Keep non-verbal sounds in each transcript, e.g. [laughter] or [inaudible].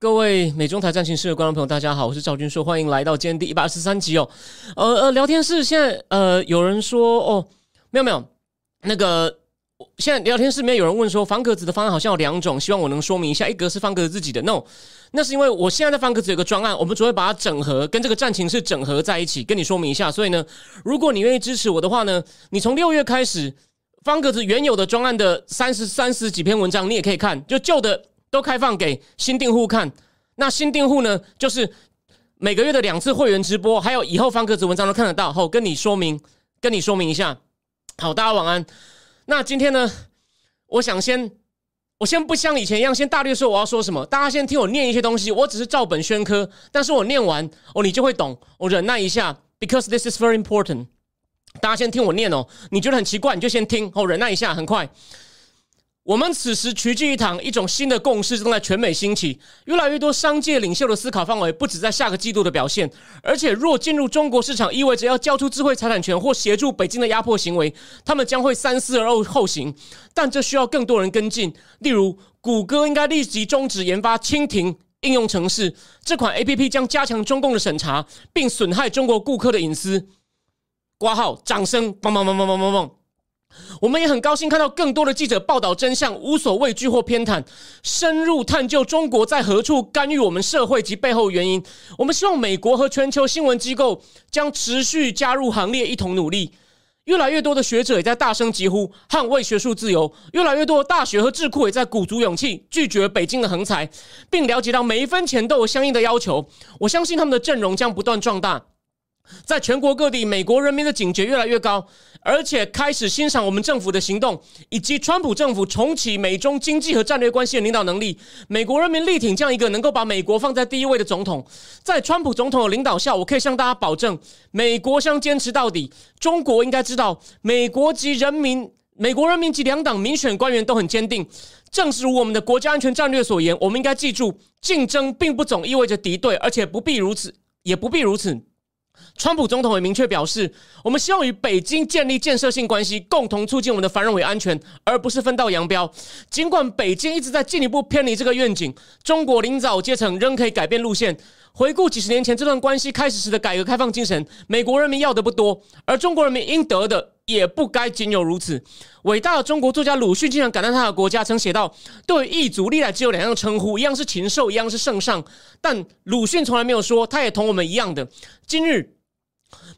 各位美中台战情室的观众朋友，大家好，我是赵军硕，欢迎来到今天第一百二十三集哦。呃呃，聊天室现在呃有人说哦，没有没有，那个现在聊天室里面有人问说，方格子的方案好像有两种，希望我能说明一下，一格是方格子自己的，no。那是因为我现在在方格子有个专案，我们准备把它整合，跟这个战情室整合在一起，跟你说明一下。所以呢，如果你愿意支持我的话呢，你从六月开始，方格子原有的专案的三十三十几篇文章，你也可以看，就旧的都开放给新订户看。那新订户呢，就是每个月的两次会员直播，还有以后方格子文章都看得到。后跟你说明，跟你说明一下。好，大家晚安。那今天呢，我想先。我先不像以前一样，先大略说我要说什么，大家先听我念一些东西。我只是照本宣科，但是我念完哦，你就会懂。我忍耐一下，because this is very important。大家先听我念哦，你觉得很奇怪，你就先听哦，忍耐一下，很快。我们此时齐聚一堂，一种新的共识正在全美兴起。越来越多商界领袖的思考范围不止在下个季度的表现，而且若进入中国市场，意味着要交出智慧财产权或协助北京的压迫行为，他们将会三思而后后行。但这需要更多人跟进，例如谷歌应该立即终止研发蜻蜓应用程式这款 A P P，将加强中共的审查，并损害中国顾客的隐私。挂号，掌声，棒棒棒棒棒棒棒。我们也很高兴看到更多的记者报道真相，无所畏惧或偏袒，深入探究中国在何处干预我们社会及背后原因。我们希望美国和全球新闻机构将持续加入行列，一同努力。越来越多的学者也在大声疾呼捍卫学术自由，越来越多的大学和智库也在鼓足勇气拒绝北京的横财，并了解到每一分钱都有相应的要求。我相信他们的阵容将不断壮大。在全国各地，美国人民的警觉越来越高，而且开始欣赏我们政府的行动，以及川普政府重启美中经济和战略关系的领导能力。美国人民力挺这样一个能够把美国放在第一位的总统。在川普总统的领导下，我可以向大家保证，美国将坚持到底。中国应该知道，美国及人民，美国人民及两党民选官员都很坚定。正是如我们的国家安全战略所言，我们应该记住，竞争并不总意味着敌对，而且不必如此，也不必如此。川普总统也明确表示，我们希望与北京建立建设性关系，共同促进我们的繁荣与安全，而不是分道扬镳。尽管北京一直在进一步偏离这个愿景，中国领导阶层仍可以改变路线。回顾几十年前这段关系开始时的改革开放精神，美国人民要的不多，而中国人民应得的也不该仅有如此。伟大的中国作家鲁迅经常感叹他的国家，曾写道：“对异族历来只有两样称呼，一样是禽兽，一样是圣上。”但鲁迅从来没有说，他也同我们一样的。今日。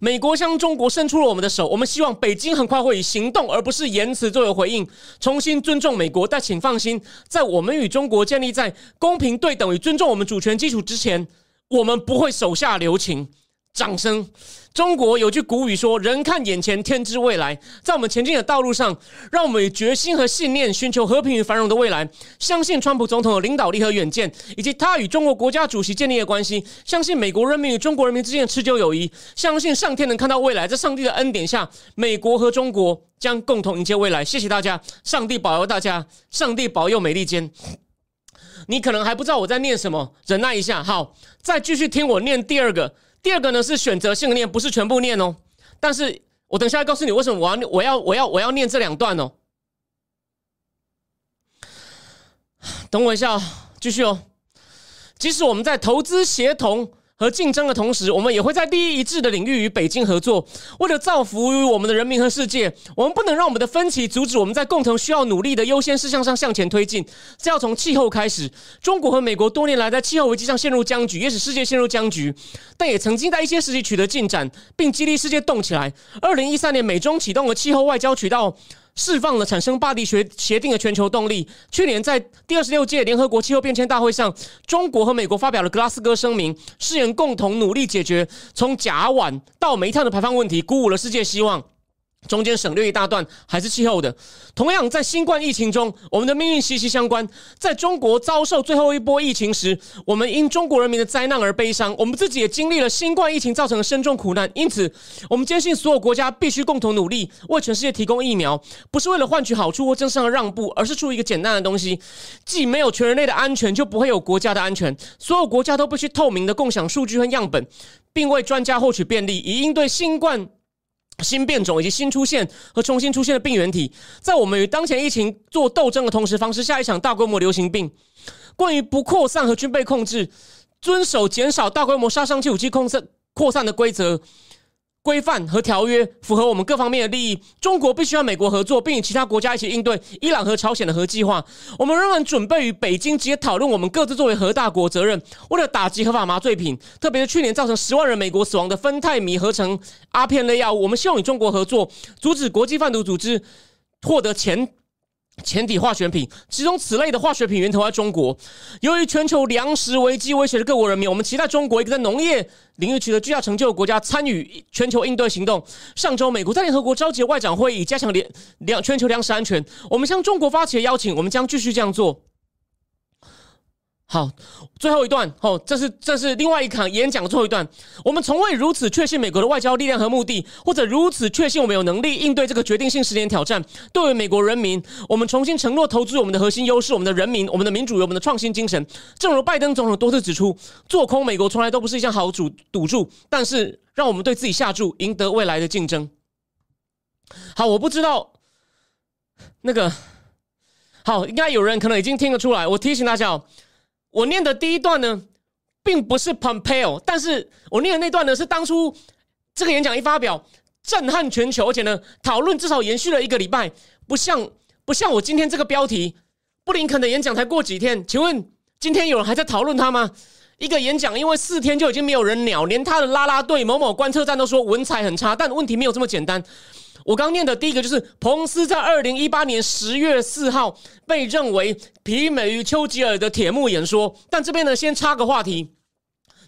美国向中国伸出了我们的手，我们希望北京很快会以行动而不是言辞作为回应，重新尊重美国。但请放心，在我们与中国建立在公平对等与尊重我们主权基础之前，我们不会手下留情。掌声！中国有句古语说：“人看眼前，天知未来。”在我们前进的道路上，让我们以决心和信念寻求和平与繁荣的未来。相信川普总统的领导力和远见，以及他与中国国家主席建立的关系。相信美国人民与中国人民之间的持久友谊。相信上天能看到未来，在上帝的恩典下，美国和中国将共同迎接未来。谢谢大家，上帝保佑大家，上帝保佑美利坚。你可能还不知道我在念什么，忍耐一下。好，再继续听我念第二个。第二个呢是选择性的念，不是全部念哦。但是我等下告诉你为什么我要我要我要我要念这两段哦。等我一下哦，继续哦。即使我们在投资协同。和竞争的同时，我们也会在利益一致的领域与北京合作，为了造福于我们的人民和世界。我们不能让我们的分歧阻止我们在共同需要努力的优先事项上向前推进。这要从气候开始。中国和美国多年来在气候危机上陷入僵局，也使世界陷入僵局，但也曾经在一些时期取得进展，并激励世界动起来。二零一三年，美中启动了气候外交渠道。释放了产生巴黎协协定的全球动力。去年在第二十六届联合国气候变迁大会上，中国和美国发表了格拉斯哥声明，誓言共同努力解决从甲烷到煤炭的排放问题，鼓舞了世界希望。中间省略一大段，还是气候的。同样，在新冠疫情中，我们的命运息息相关。在中国遭受最后一波疫情时，我们因中国人民的灾难而悲伤。我们自己也经历了新冠疫情造成的深重苦难。因此，我们坚信所有国家必须共同努力，为全世界提供疫苗，不是为了换取好处或真正的让步，而是出于一个简单的东西：既没有全人类的安全，就不会有国家的安全。所有国家都必须透明的共享数据和样本，并为专家获取便利，以应对新冠。新变种以及新出现和重新出现的病原体，在我们与当前疫情做斗争的同时，防止下一场大规模流行病。关于不扩散和军备控制，遵守减少大规模杀伤性武器扩散扩散的规则。规范和条约符合我们各方面的利益。中国必须要美国合作，并与其他国家一起应对伊朗和朝鲜的核计划。我们仍然准备与北京直接讨论我们各自作为核大国责任。为了打击合法麻醉品，特别是去年造成十万人美国死亡的芬太米合成阿片类药物，我们希望与中国合作，阻止国际贩毒组织获得前。前体化学品，其中此类的化学品源头在中国。由于全球粮食危机威胁着各国人民，我们期待中国一个在农业领域取得巨大成就的国家参与全球应对行动。上周，美国在联合国召集外长会议，加强粮粮全球粮食安全。我们向中国发起了邀请，我们将继续这样做。好，最后一段哦，这是这是另外一场演讲的最后一段。我们从未如此确信美国的外交力量和目的，或者如此确信我们有能力应对这个决定性十年挑战。对于美国人民，我们重新承诺投资我们的核心优势，我们的人民，我们的民主，我们的创新精神。正如拜登总统多次指出，做空美国从来都不是一项好赌赌注，但是让我们对自己下注，赢得未来的竞争。好，我不知道那个好，应该有人可能已经听得出来。我提醒大家哦。我念的第一段呢，并不是 Pompeo，但是我念的那段呢，是当初这个演讲一发表，震撼全球，而且呢，讨论至少延续了一个礼拜，不像不像我今天这个标题，布林肯的演讲才过几天，请问今天有人还在讨论他吗？一个演讲因为四天就已经没有人鸟，连他的拉拉队某某观测站都说文采很差，但问题没有这么简单。我刚念的第一个就是彭斯在二零一八年十月四号被认为媲美于丘吉尔的铁幕演说，但这边呢先插个话题，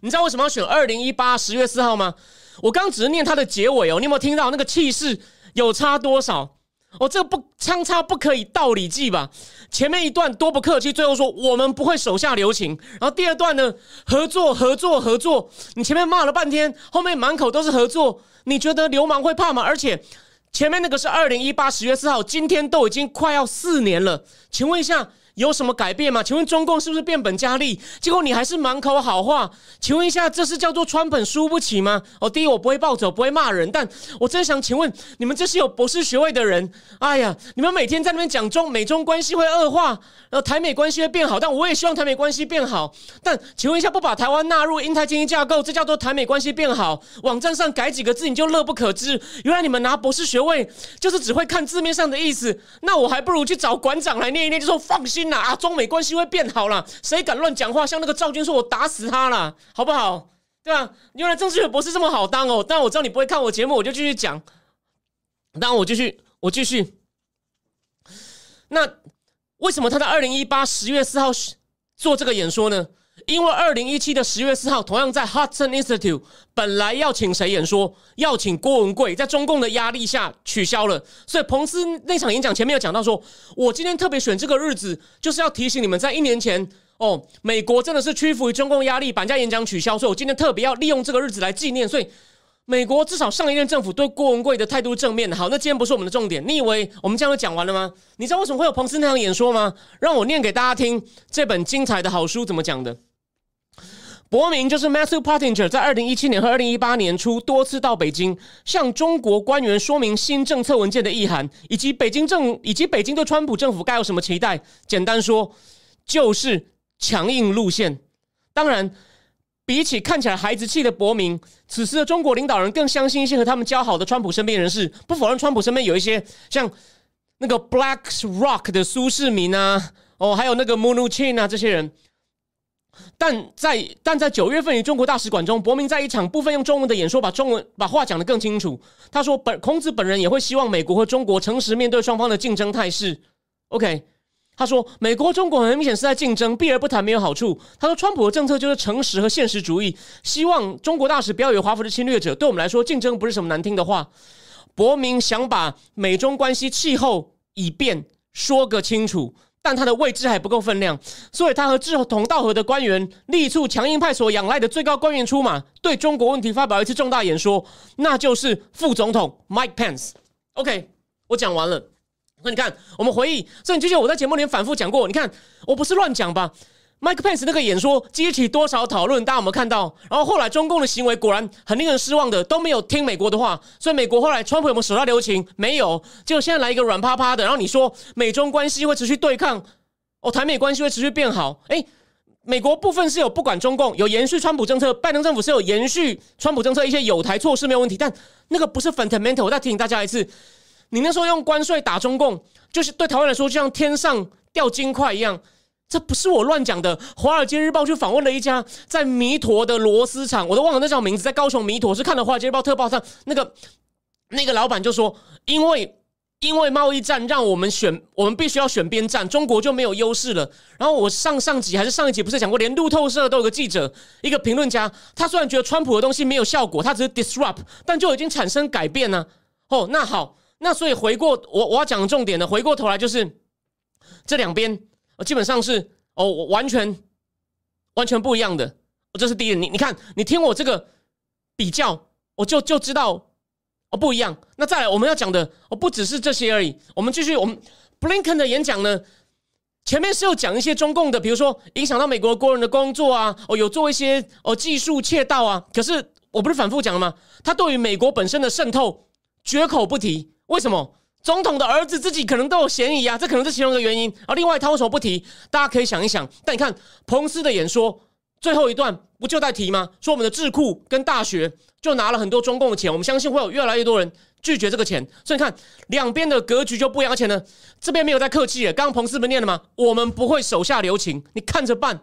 你知道为什么要选二零一八十月四号吗？我刚只是念它的结尾哦，你有没有听到那个气势有差多少？哦，这个不相差不可以道理记吧？前面一段多不客气，最后说我们不会手下留情，然后第二段呢合作合作合作，你前面骂了半天，后面满口都是合作，你觉得流氓会怕吗？而且。前面那个是二零一八十月四号，今天都已经快要四年了，请问一下。有什么改变吗？请问中共是不是变本加厉？结果你还是满口好话。请问一下，这是叫做川本输不起吗？哦，第一我不会暴走，不会骂人，但我真想请问你们这些有博士学位的人？哎呀，你们每天在那边讲中美中关系会恶化，然后台美关系会变好，但我也希望台美关系变好。但请问一下，不把台湾纳入英台经济架构，这叫做台美关系变好？网站上改几个字你就乐不可支？原来你们拿博士学位就是只会看字面上的意思？那我还不如去找馆长来念一念，就说放心。啊，中美关系会变好了，谁敢乱讲话？像那个赵军说，我打死他了，好不好？对啊，原来政治学博士这么好当哦。但我知道你不会看我节目，我就继续讲。那，我继续，我继续。那为什么他在二零一八十月四号做这个演说呢？因为二零一七的十月四号，同样在 Hudson Institute，本来要请谁演说？要请郭文贵，在中共的压力下取消了。所以彭斯那场演讲前面有讲到说，我今天特别选这个日子，就是要提醒你们，在一年前哦，美国真的是屈服于中共压力，把人家演讲取消。所以我今天特别要利用这个日子来纪念。所以美国至少上一任政府对郭文贵的态度正面。好，那今天不是我们的重点。你以为我们这样就讲完了吗？你知道为什么会有彭斯那样演说吗？让我念给大家听这本精彩的好书怎么讲的。伯明就是 Matthew Pottinger，在二零一七年和二零一八年初多次到北京，向中国官员说明新政策文件的意涵，以及北京政以及北京对川普政府该有什么期待。简单说，就是强硬路线。当然，比起看起来孩子气的伯明，此时的中国领导人更相信一些和他们交好的川普身边人士。不否认川普身边有一些像那个 Black Rock 的苏世民啊，哦，还有那个 Munuchin 啊这些人。但在但在九月份与中国大使馆中，伯明在一场部分用中文的演说，把中文把话讲得更清楚。他说：“本孔子本人也会希望美国和中国诚实面对双方的竞争态势。” OK，他说：“美国和中国很明显是在竞争，避而不谈没有好处。”他说：“川普的政策就是诚实和现实主义，希望中国大使不要有华府的侵略者。对我们来说，竞争不是什么难听的话。”伯明想把美中关系气候以便说个清楚，但他的位置还不够分量，所以他和志同道合的官员力促强硬派所仰赖的最高官员出马，对中国问题发表一次重大演说，那就是副总统 Mike Pence。OK，我讲完了。那你看，我们回忆，这你就像我在节目里反复讲过，你看我不是乱讲吧？Mike Pence 那个演说激起多少讨论？大家有没有看到？然后后来中共的行为果然很令人失望的，都没有听美国的话。所以美国后来川普有没有手下留情？没有。结果现在来一个软趴趴的，然后你说美中关系会持续对抗，哦，台美关系会持续变好？诶，美国部分是有不管中共，有延续川普政策，拜登政府是有延续川普政策一些有台措施没有问题，但那个不是 fundamental。我再提醒大家一次，你那时候用关税打中共，就是对台湾来说就像天上掉金块一样。这不是我乱讲的，《华尔街日报》去访问了一家在弥陀的螺丝厂，我都忘了那叫名字，在高雄弥陀，是看了《华尔街日报》特报上那个那个老板就说，因为因为贸易战让我们选，我们必须要选边站，中国就没有优势了。然后我上上集还是上一集不是讲过，连路透社都有个记者，一个评论家，他虽然觉得川普的东西没有效果，他只是 disrupt，但就已经产生改变呢。哦，那好，那所以回过我我要讲的重点呢，回过头来就是这两边。基本上是哦，我完全完全不一样的。这是第一，你你看，你听我这个比较，我就就知道哦不一样。那再来，我们要讲的哦不只是这些而已。我们继续，我们 Blinken 的演讲呢，前面是有讲一些中共的，比如说影响到美国国人的工作啊，哦有做一些哦技术窃盗啊。可是我不是反复讲了吗？他对于美国本身的渗透绝口不提，为什么？总统的儿子自己可能都有嫌疑啊，这可能是其中一个原因。而另外他为什么不提？大家可以想一想。但你看彭斯的演说最后一段不就在提吗？说我们的智库跟大学就拿了很多中共的钱，我们相信会有越来越多人拒绝这个钱。所以你看两边的格局就不一样。而且呢，这边没有在客气了。刚刚彭斯不念了吗？我们不会手下留情，你看着办，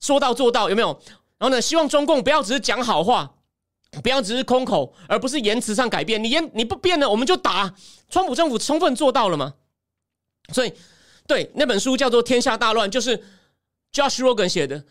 说到做到，有没有？然后呢，希望中共不要只是讲好话。不要只是空口，而不是言辞上改变。你言你不变呢，我们就打。川普政府充分做到了吗？所以，对那本书叫做《天下大乱》，就是 Josh Rogan 写的。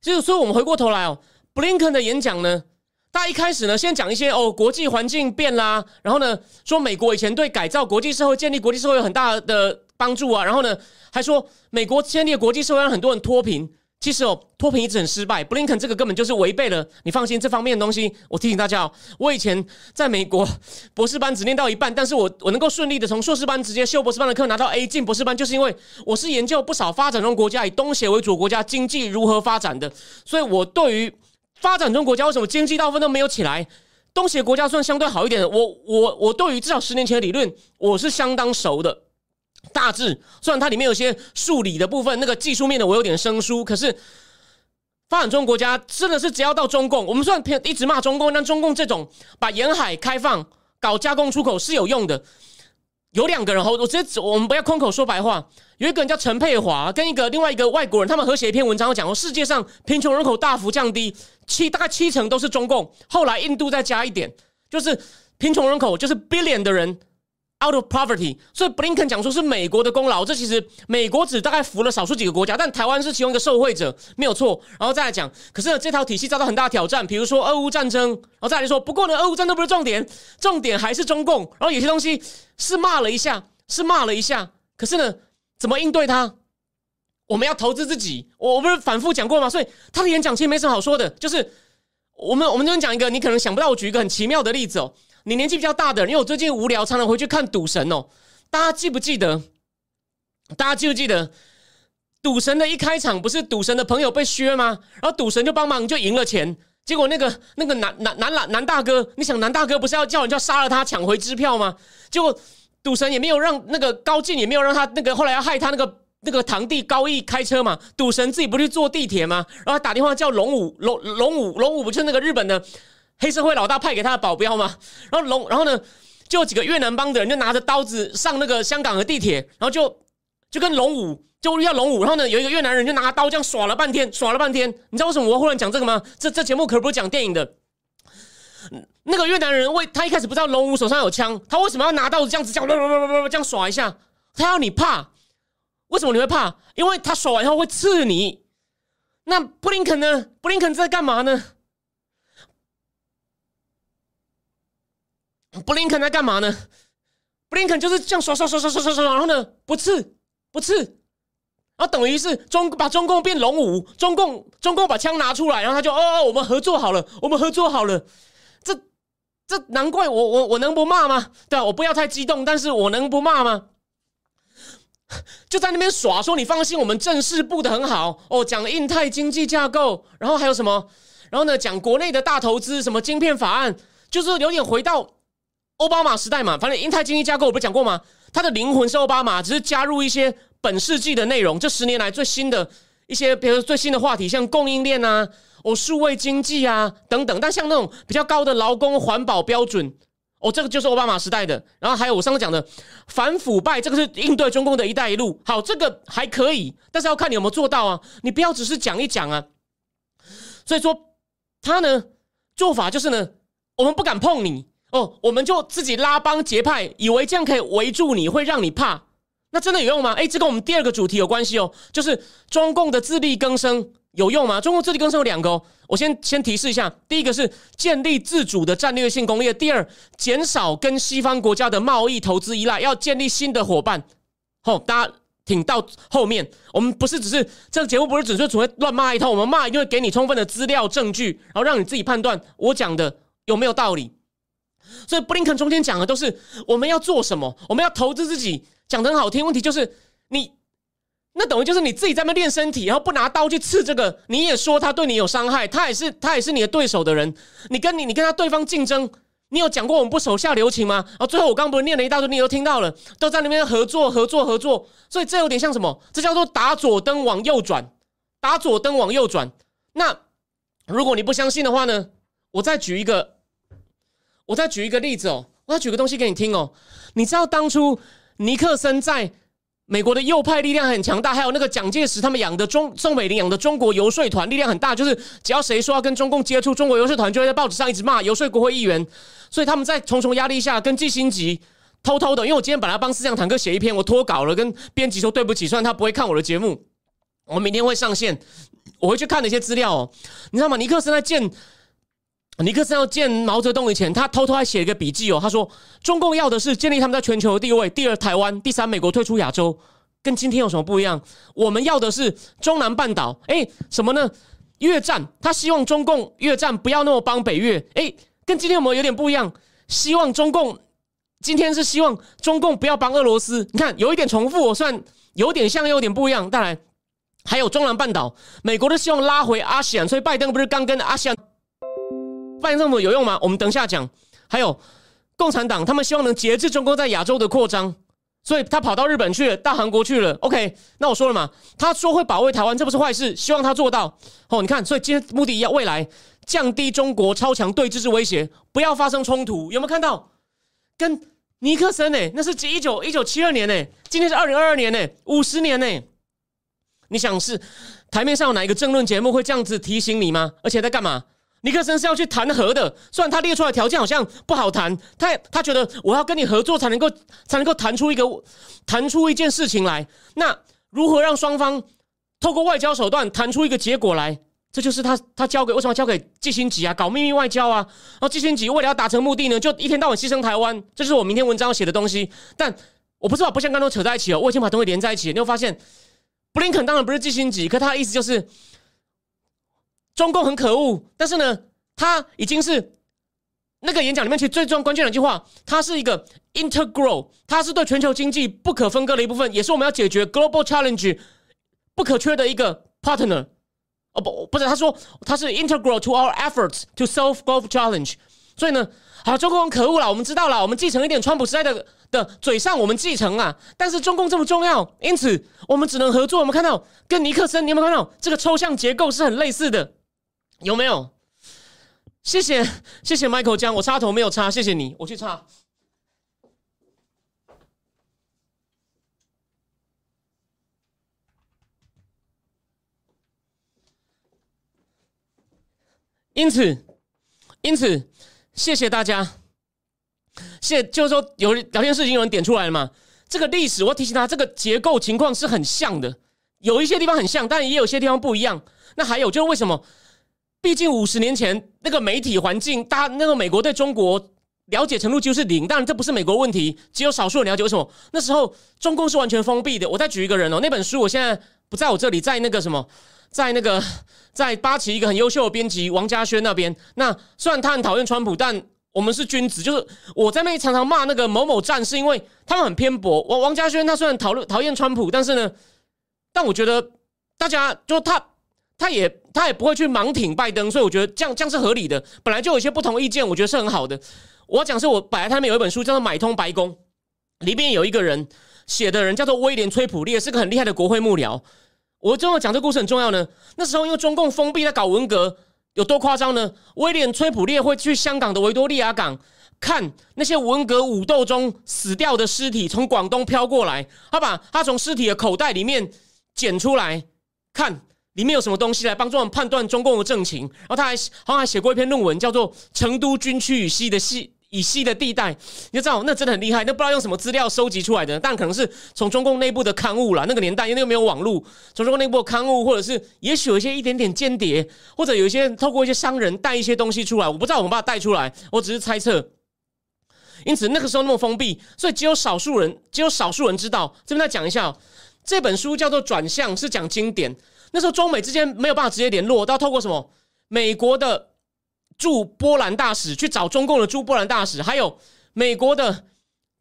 就是所以，我们回过头来哦，Blinken 的演讲呢，大家一开始呢，先讲一些哦，国际环境变啦，然后呢，说美国以前对改造国际社会、建立国际社会有很大的帮助啊，然后呢，还说美国建立国际社会让很多人脱贫。其实哦，脱贫一直很失败。布林肯这个根本就是违背了。你放心，这方面的东西，我提醒大家哦。我以前在美国博士班只念到一半，但是我我能够顺利的从硕士班直接修博士班的课拿到 A 进博士班，就是因为我是研究不少发展中国家以东协为主国家经济如何发展的。所以我对于发展中国家为什么经济大部分都没有起来，东协国家算相对好一点的。我我我对于至少十年前的理论，我是相当熟的。大致虽然它里面有些数理的部分，那个技术面的我有点生疏，可是发展中国家真的是只要到中共，我们虽然一直骂中共，但中共这种把沿海开放、搞加工出口是有用的。有两个人，我我直接我们不要空口说白话。有一个人叫陈佩华，跟一个另外一个外国人，他们合写一篇文章，讲说世界上贫穷人口大幅降低，七大概七成都是中共。后来印度再加一点，就是贫穷人口就是 billion 的人。Out of poverty，所以布林肯讲说是美国的功劳，这其实美国只大概服了少数几个国家，但台湾是其中一个受惠者，没有错。然后再来讲，可是呢，这套体系遭到很大挑战，比如说俄乌战争，然后再来说，不过呢，俄乌战争不是重点，重点还是中共。然后有些东西是骂了一下，是骂了一下，可是呢，怎么应对它？我们要投资自己，我不是反复讲过吗？所以他的演讲其实没什么好说的，就是我们我们这边讲一个，你可能想不到，我举一个很奇妙的例子哦。你年纪比较大的，因为我最近无聊，常常回去看《赌神》哦。大家记不记得？大家记不记得《赌神》的一开场不是赌神的朋友被削吗？然后赌神就帮忙就赢了钱。结果那个那个男男男男男大哥，你想男大哥不是要叫人家杀了他抢回支票吗？结果赌神也没有让那个高进，也没有让他那个后来要害他那个那个堂弟高义开车嘛。赌神自己不去坐地铁吗？然后打电话叫龙武龙龙武龙武不就是那个日本的？黑社会老大派给他的保镖吗？然后龙，然后呢，就有几个越南帮的人就拿着刀子上那个香港的地铁，然后就就跟龙武就要龙武，然后呢，有一个越南人就拿刀这样耍了半天，耍了半天。你知道为什么我忽然讲这个吗？这这节目可不是讲电影的。那个越南人为他一开始不知道龙武手上有枪，他为什么要拿刀子这样子这样这样耍一下？他要你怕？为什么你会怕？因为他耍完以后会刺你。那布林肯呢？布林肯在干嘛呢？布林肯在干嘛呢？布林肯就是这样刷刷刷刷刷刷刷，然后呢不刺不刺，然后等于是中把中共变龙武，中共中共把枪拿出来，然后他就哦哦，我们合作好了，我们合作好了，这这难怪我我我能不骂吗？对，我不要太激动，但是我能不骂吗？就在那边耍说你放心，我们正式布的很好哦，讲印太经济架构，然后还有什么？然后呢，讲国内的大投资，什么晶片法案，就是有点回到奥巴马时代嘛。反正英泰经济架构我不是讲过吗？它的灵魂是奥巴马，只是加入一些本世纪的内容。这十年来最新的一些，比如最新的话题，像供应链啊、哦数位经济啊等等。但像那种比较高的劳工环保标准。哦，这个就是奥巴马时代的，然后还有我上次讲的反腐败，这个是应对中共的一带一路。好，这个还可以，但是要看你有没有做到啊！你不要只是讲一讲啊。所以说他呢做法就是呢，我们不敢碰你哦，我们就自己拉帮结派，以为这样可以围住你，会让你怕。那真的有用吗？哎，这跟我们第二个主题有关系哦，就是中共的自力更生。有用吗？中共自力更生有两个哦，我先先提示一下，第一个是建立自主的战略性工业，第二减少跟西方国家的贸易投资依赖，要建立新的伙伴。好，大家挺到后面，我们不是只是这个节目不是只是只会乱骂一通，我们骂一定会给你充分的资料证据，然后让你自己判断我讲的有没有道理。所以布林肯中间讲的都是我们要做什么，我们要投资自己，讲的很好听。问题就是你。那等于就是你自己在那练身体，然后不拿刀去刺这个，你也说他对你有伤害，他也是他也是你的对手的人。你跟你你跟他对方竞争，你有讲过我们不手下留情吗？然后最后我刚不是念了一大堆，你都听到了，都在那边合作合作合作。所以这有点像什么？这叫做打左灯往右转，打左灯往右转。那如果你不相信的话呢？我再举一个，我再举一个例子哦，我要举个东西给你听哦。你知道当初尼克森在？美国的右派力量很强大，还有那个蒋介石他们养的中宋美龄养的中国游说团力量很大，就是只要谁说要跟中共接触，中国游说团就会在报纸上一直骂游说国会议员，所以他们在重重压力下跟季新吉偷偷的，因为我今天本来帮思想坦克写一篇，我脱稿了，跟编辑说对不起，虽然他不会看我的节目，我明天会上线，我会去看那些资料哦，你知道吗？尼克森在见。尼克森要见毛泽东以前，他偷偷还写一个笔记哦。他说：“中共要的是建立他们在全球的地位，第二台湾，第三美国退出亚洲，跟今天有什么不一样？我们要的是中南半岛。哎，什么呢？越战，他希望中共越战不要那么帮北越。哎，跟今天我们有点不一样，希望中共今天是希望中共不要帮俄罗斯。你看，有一点重复，我算有点像，有点不一样。当然，还有中南半岛，美国的希望拉回阿西安，所以拜登不是刚跟阿西安。”拜登政府有用吗？我们等下讲。还有共产党，他们希望能节制中共在亚洲的扩张，所以他跑到日本去了，到韩国去了。OK，那我说了嘛，他说会保卫台湾，这不是坏事，希望他做到。哦，你看，所以今天目的要未来降低中国超强对峙之威胁，不要发生冲突。有没有看到？跟尼克森呢？那是一九一九七二年呢，今天是二零二二年呢，五十年呢。你想是台面上有哪一个政论节目会这样子提醒你吗？而且在干嘛？尼克森是要去谈和的，虽然他列出来条件好像不好谈，他他觉得我要跟你合作才能够才能够谈出一个谈出一件事情来。那如何让双方透过外交手段谈出一个结果来？这就是他他交给为什么交给季新吉啊？搞秘密外交啊？然后季新吉为了要达成目的呢，就一天到晚牺牲台湾。这是我明天文章要写的东西。但我不知道不像刚刚扯在一起哦，我已经把东西连在一起。你会发现，布林肯当然不是季新吉，可他的意思就是。中共很可恶，但是呢，他已经是那个演讲里面其实最重要关键两句话，它是一个 integral，它是对全球经济不可分割的一部分，也是我们要解决 global challenge 不可缺的一个 partner。哦不，不是，他说他是 integral to our efforts to solve global challenge。所以呢，好，中共很可恶了，我们知道了，我们继承一点川普时代的的嘴上，我们继承啊，但是中共这么重要，因此我们只能合作。我们看到跟尼克森，你有没有看到这个抽象结构是很类似的？有没有？谢谢谢谢 Michael 江，我插头没有插，谢谢你，我去插。因此，因此，谢谢大家。谢，就是说有聊天室已经有人点出来了嘛？这个历史，我提醒他，这个结构情况是很像的，有一些地方很像，但也有些地方不一样。那还有就是为什么？毕竟五十年前那个媒体环境，大那个美国对中国了解程度几乎是零。当然，这不是美国问题，只有少数人了解。为什么那时候中共是完全封闭的？我再举一个人哦，那本书我现在不在我这里，在那个什么，在那个在八旗一个很优秀的编辑王家轩那边。那虽然他很讨厌川普，但我们是君子，就是我在那里常常骂那个某某战是，因为他们很偏颇。王王家轩他虽然讨论讨厌川普，但是呢，但我觉得大家就他。他也他也不会去盲挺拜登，所以我觉得这样这样是合理的。本来就有一些不同意见，我觉得是很好的。我讲是我本来他们有一本书叫做《买通白宫》，里面有一个人写的人叫做威廉·崔普列，是个很厉害的国会幕僚。我最后讲这故事很重要呢。那时候因为中共封闭在搞文革，有多夸张呢？威廉·崔普列会去香港的维多利亚港看那些文革武斗中死掉的尸体从广东飘过来，他把他从尸体的口袋里面捡出来看。里面有什么东西来帮助我们判断中共的政情？然后他还好像还写过一篇论文，叫做《成都军区以西的西以西的地带》，你就知道那真的很厉害。那不知道用什么资料收集出来的，但可能是从中共内部的刊物啦。那个年代因为没有网络，从中共内部的刊物，或者是也许有一些一点点间谍，或者有一些透过一些商人带一些东西出来，我不知道我们把它带出来，我只是猜测。因此那个时候那么封闭，所以只有少数人，只有少数人知道。这边再讲一下，这本书叫做《转向》，是讲经典。那时候中美之间没有办法直接联络，都要透过什么？美国的驻波兰大使去找中共的驻波兰大使，还有美国的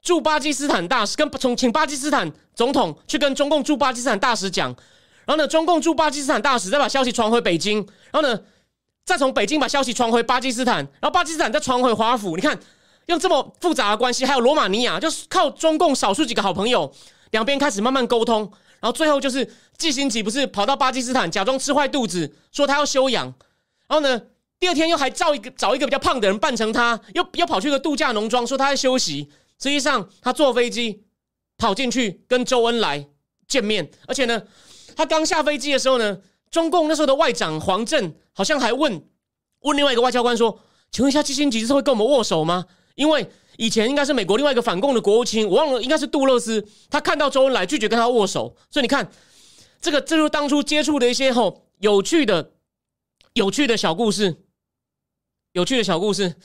驻巴基斯坦大使，跟从请巴基斯坦总统去跟中共驻巴基斯坦大使讲，然后呢，中共驻巴基斯坦大使再把消息传回北京，然后呢，再从北京把消息传回巴基斯坦，然后巴基斯坦再传回华府。你看，用这么复杂的关系，还有罗马尼亚，就是靠中共少数几个好朋友，两边开始慢慢沟通。然后最后就是季新吉不是跑到巴基斯坦假装吃坏肚子，说他要休养。然后呢，第二天又还找一个找一个比较胖的人扮成他，又又跑去一个度假农庄，说他在休息。实际上他坐飞机跑进去跟周恩来见面，而且呢，他刚下飞机的时候呢，中共那时候的外长黄振好像还问问另外一个外交官说：“请问一下，季新吉是会跟我们握手吗？”因为以前应该是美国另外一个反共的国务卿，我忘了应该是杜勒斯，他看到周恩来拒绝跟他握手，所以你看，这个这就是当初接触的一些吼有趣的、有趣的小故事，有趣的小故事。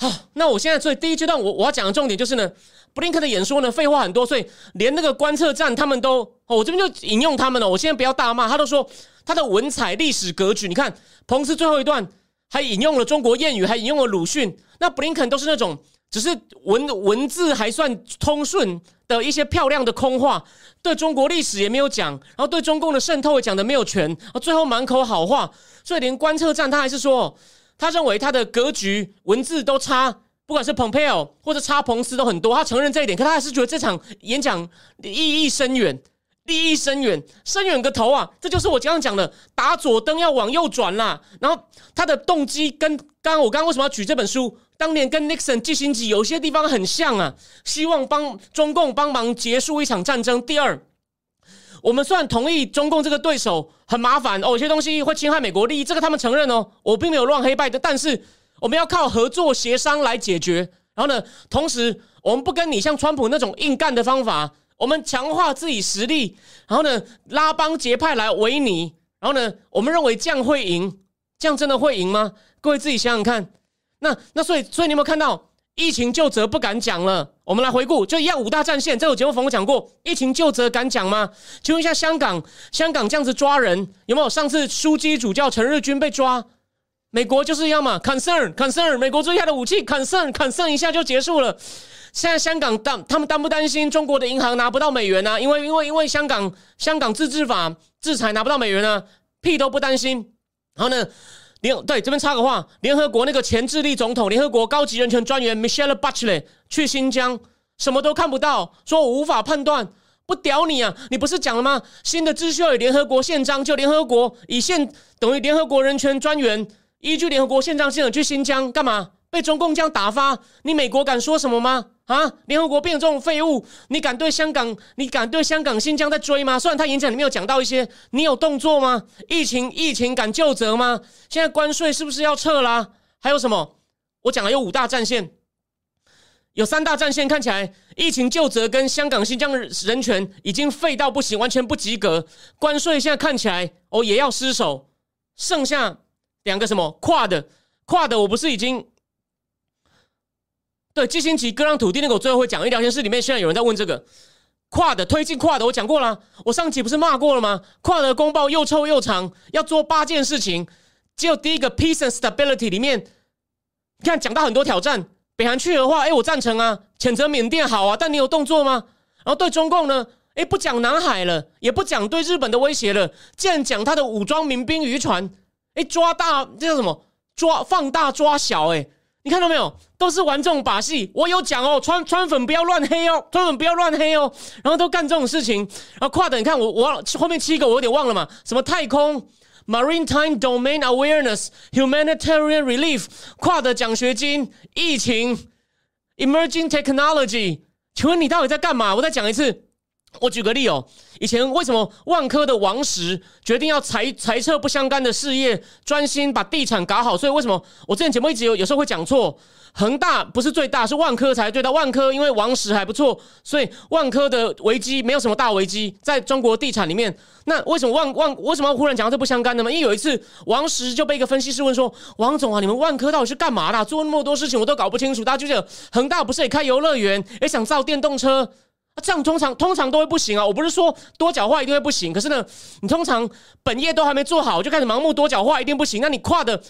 好，那我现在所以第一阶段我我要讲的重点就是呢，布林肯的演说呢废话很多，所以连那个观测站他们都，我这边就引用他们了。我现在不要大骂，他都说他的文采、历史格局，你看彭斯最后一段还引用了中国谚语，还引用了鲁迅。那布林肯都是那种只是文文字还算通顺的一些漂亮的空话，对中国历史也没有讲，然后对中共的渗透也讲的没有全，最后满口好话，所以连观测站他还是说，他认为他的格局文字都差，不管是蓬佩奥或者差彭斯都很多，他承认这一点，可他还是觉得这场演讲意义深远，利益深远，深远个头啊！这就是我刚刚讲的，打左灯要往右转啦。然后他的动机跟刚刚我刚刚为什么要举这本书？当年跟 Nixon 基辛格有些地方很像啊，希望帮中共帮忙结束一场战争。第二，我们虽然同意中共这个对手很麻烦哦，有些东西会侵害美国利益，这个他们承认哦，我并没有乱黑拜的，但是我们要靠合作协商来解决。然后呢，同时我们不跟你像川普那种硬干的方法，我们强化自己实力，然后呢拉帮结派来围你，然后呢，我们认为这样会赢，这样真的会赢吗？各位自己想想看。那那所以所以你有没有看到疫情就责不敢讲了？我们来回顾，就一样五大战线。这我节目冯我讲过，疫情就责敢讲吗？请问一下，香港香港这样子抓人有没有？上次枢机主教陈日军被抓，美国就是一样嘛？Concern concern，美国最厉害的武器，concern concern 一下就结束了。现在香港担他们担不担心中国的银行拿不到美元呢？因为因为因为香港香港自治法制裁拿不到美元呢？屁都不担心。然后呢？联对这边插个话，联合国那个前智利总统、联合国高级人权专员 Michelle Bachelet 去新疆，什么都看不到，说我无法判断，不屌你啊！你不是讲了吗？新的秩序与联合国宪章，就联合国以宪等于联合国人权专员依据联合国宪章性的去新疆干嘛？被中共这样打发，你美国敢说什么吗？啊！联合国变成这种废物，你敢对香港？你敢对香港、新疆在追吗？虽然他演讲里面有讲到一些，你有动作吗？疫情，疫情敢就责吗？现在关税是不是要撤啦？还有什么？我讲了有五大战线，有三大战线看起来疫情就责跟香港、新疆的人权已经废到不行，完全不及格。关税现在看起来哦也要失守，剩下两个什么跨的跨的，我不是已经。对，基辛奇割让土地那个，我最后会讲。因为聊天室里面现在有人在问这个跨的推进跨的，我讲过了。我上集不是骂过了吗？跨的公报又臭又长，要做八件事情。只有第一个 peace and stability 里面，你看讲到很多挑战。北韩去的话，哎，我赞成啊，谴责缅甸好啊，但你有动作吗？然后对中共呢，哎，不讲南海了，也不讲对日本的威胁了，竟然讲他的武装民兵渔船，哎，抓大这叫什么？抓放大抓小，哎。你看到没有？都是玩这种把戏。我有讲哦，川川粉不要乱黑哦，川粉不要乱黑哦。然后都干这种事情，然后跨的，你看我我后面七个我有点忘了嘛？什么太空、maritime domain awareness、humanitarian relief，跨的奖学金、疫情、emerging technology。请问你到底在干嘛？我再讲一次。我举个例哦，以前为什么万科的王石决定要裁裁撤不相干的事业，专心把地产搞好？所以为什么我之前节目一直有有时候会讲错？恒大不是最大，是万科才对的。万科因为王石还不错，所以万科的危机没有什么大危机，在中国地产里面。那为什么万万为什么忽然讲到这不相干的吗？因为有一次王石就被一个分析师问说：“王总啊，你们万科到底是干嘛的？做那么多事情我都搞不清楚。”大家就觉得恒大不是也开游乐园，也想造电动车？这样通常通常都会不行啊！我不是说多角化一定会不行，可是呢，你通常本业都还没做好，就开始盲目多角化，一定不行。那你跨的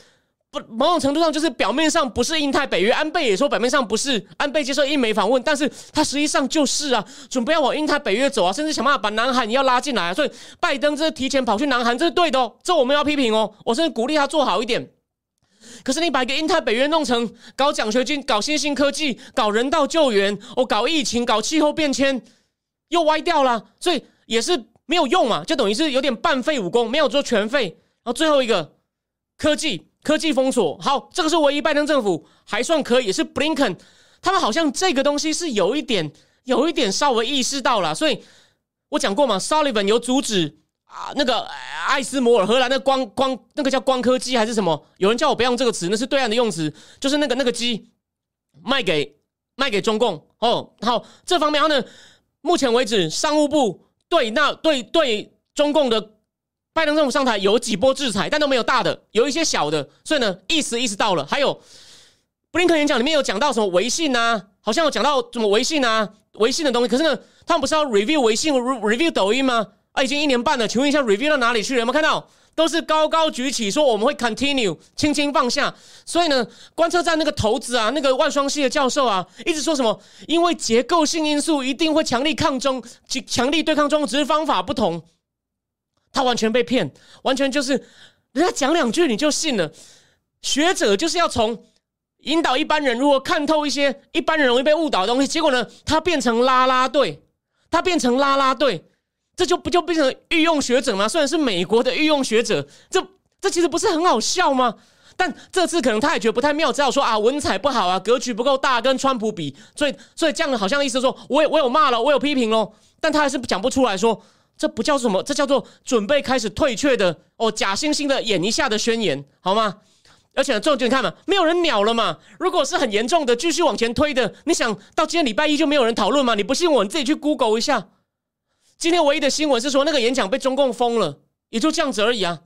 不某种程度上就是表面上不是印太北约，安倍也说表面上不是，安倍接受印美访问，但是他实际上就是啊，准备要往印太北约走啊，甚至想办法把南韩也要拉进来啊。所以拜登这是提前跑去南韩，这是对的哦，这我们要批评哦，我甚至鼓励他做好一点。可是你把一个英泰北约弄成搞奖学金、搞新兴科技、搞人道救援、哦搞疫情、搞气候变迁，又歪掉了，所以也是没有用嘛，就等于是有点半废武功，没有做全废。然后最后一个科技科技封锁，好，这个是唯一拜登政府还算可以，是布林肯他们好像这个东西是有一点有一点稍微意识到了，所以我讲过嘛，Sullivan 有阻止。啊，那个艾斯摩尔荷兰的光光那个叫光刻机还是什么？有人叫我不要用这个词，那是对岸的用词，就是那个那个机卖给卖给中共哦。好，这方面然后呢，目前为止商务部对那对对中共的拜登政府上台有几波制裁，但都没有大的，有一些小的，所以呢，意思意识到了。还有布林肯演讲里面有讲到什么微信啊，好像有讲到什么微信啊，微信的东西。可是呢，他们不是要 review 微信，review 抖音吗？已经一年半了，请问一下，review 到哪里去了？有没有看到？都是高高举起，说我们会 continue，轻轻放下。所以呢，观测站那个头子啊，那个万双系的教授啊，一直说什么？因为结构性因素一定会强力抗中，强力对抗中，只是方法不同。他完全被骗，完全就是人家讲两句你就信了。学者就是要从引导一般人如何看透一些一般人容易被误导的东西，结果呢，他变成拉拉队，他变成拉拉队。这就不就变成御用学者吗？虽然是美国的御用学者，这这其实不是很好笑吗？但这次可能他也觉得不太妙，只好说啊文采不好啊，格局不够大，跟川普比，所以所以这样好像意思说，我我有骂了，我有批评喽，但他还是讲不出来说，这不叫什么，这叫做准备开始退却的哦，假惺惺的演一下的宣言，好吗？而且重点看嘛，没有人鸟了嘛。如果是很严重的，继续往前推的，你想到今天礼拜一就没有人讨论吗？你不信我，你自己去 Google 一下。今天唯一的新闻是说那个演讲被中共封了，也就这样子而已啊。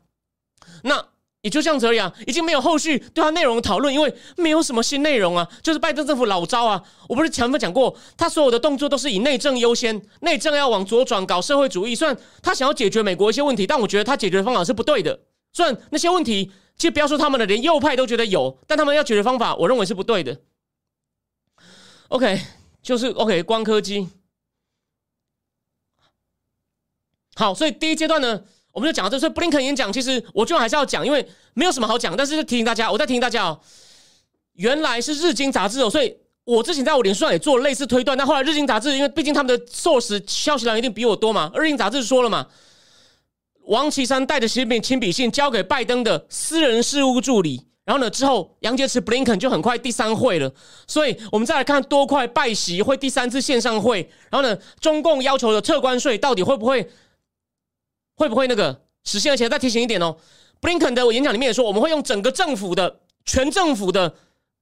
那也就这样子而已啊，已经没有后续对他内容讨论，因为没有什么新内容啊。就是拜登政府老招啊，我不是前面讲过，他所有的动作都是以内政优先，内政要往左转搞社会主义。虽然他想要解决美国一些问题，但我觉得他解决的方法是不对的。虽然那些问题其实不要说他们的，连右派都觉得有，但他们要解决方法，我认为是不对的。OK，就是 OK，光科技。好，所以第一阶段呢，我们就讲到这。所以布林肯演讲，其实我最后还是要讲，因为没有什么好讲。但是提醒大家，我再提醒大家哦，原来是日经杂志哦，所以我之前在我脸书上也做类似推断。但后来日经杂志，因为毕竟他们的 source 消息量一定比我多嘛，日经杂志说了嘛，王岐山带着习近平亲笔信交给拜登的私人事务助理。然后呢，之后杨洁篪布林肯就很快第三会了。所以我们再来看多快拜习会第三次线上会。然后呢，中共要求的撤关税到底会不会？会不会那个实现？而且再提醒一点哦，布林肯的演讲里面也说，我们会用整个政府的全政府的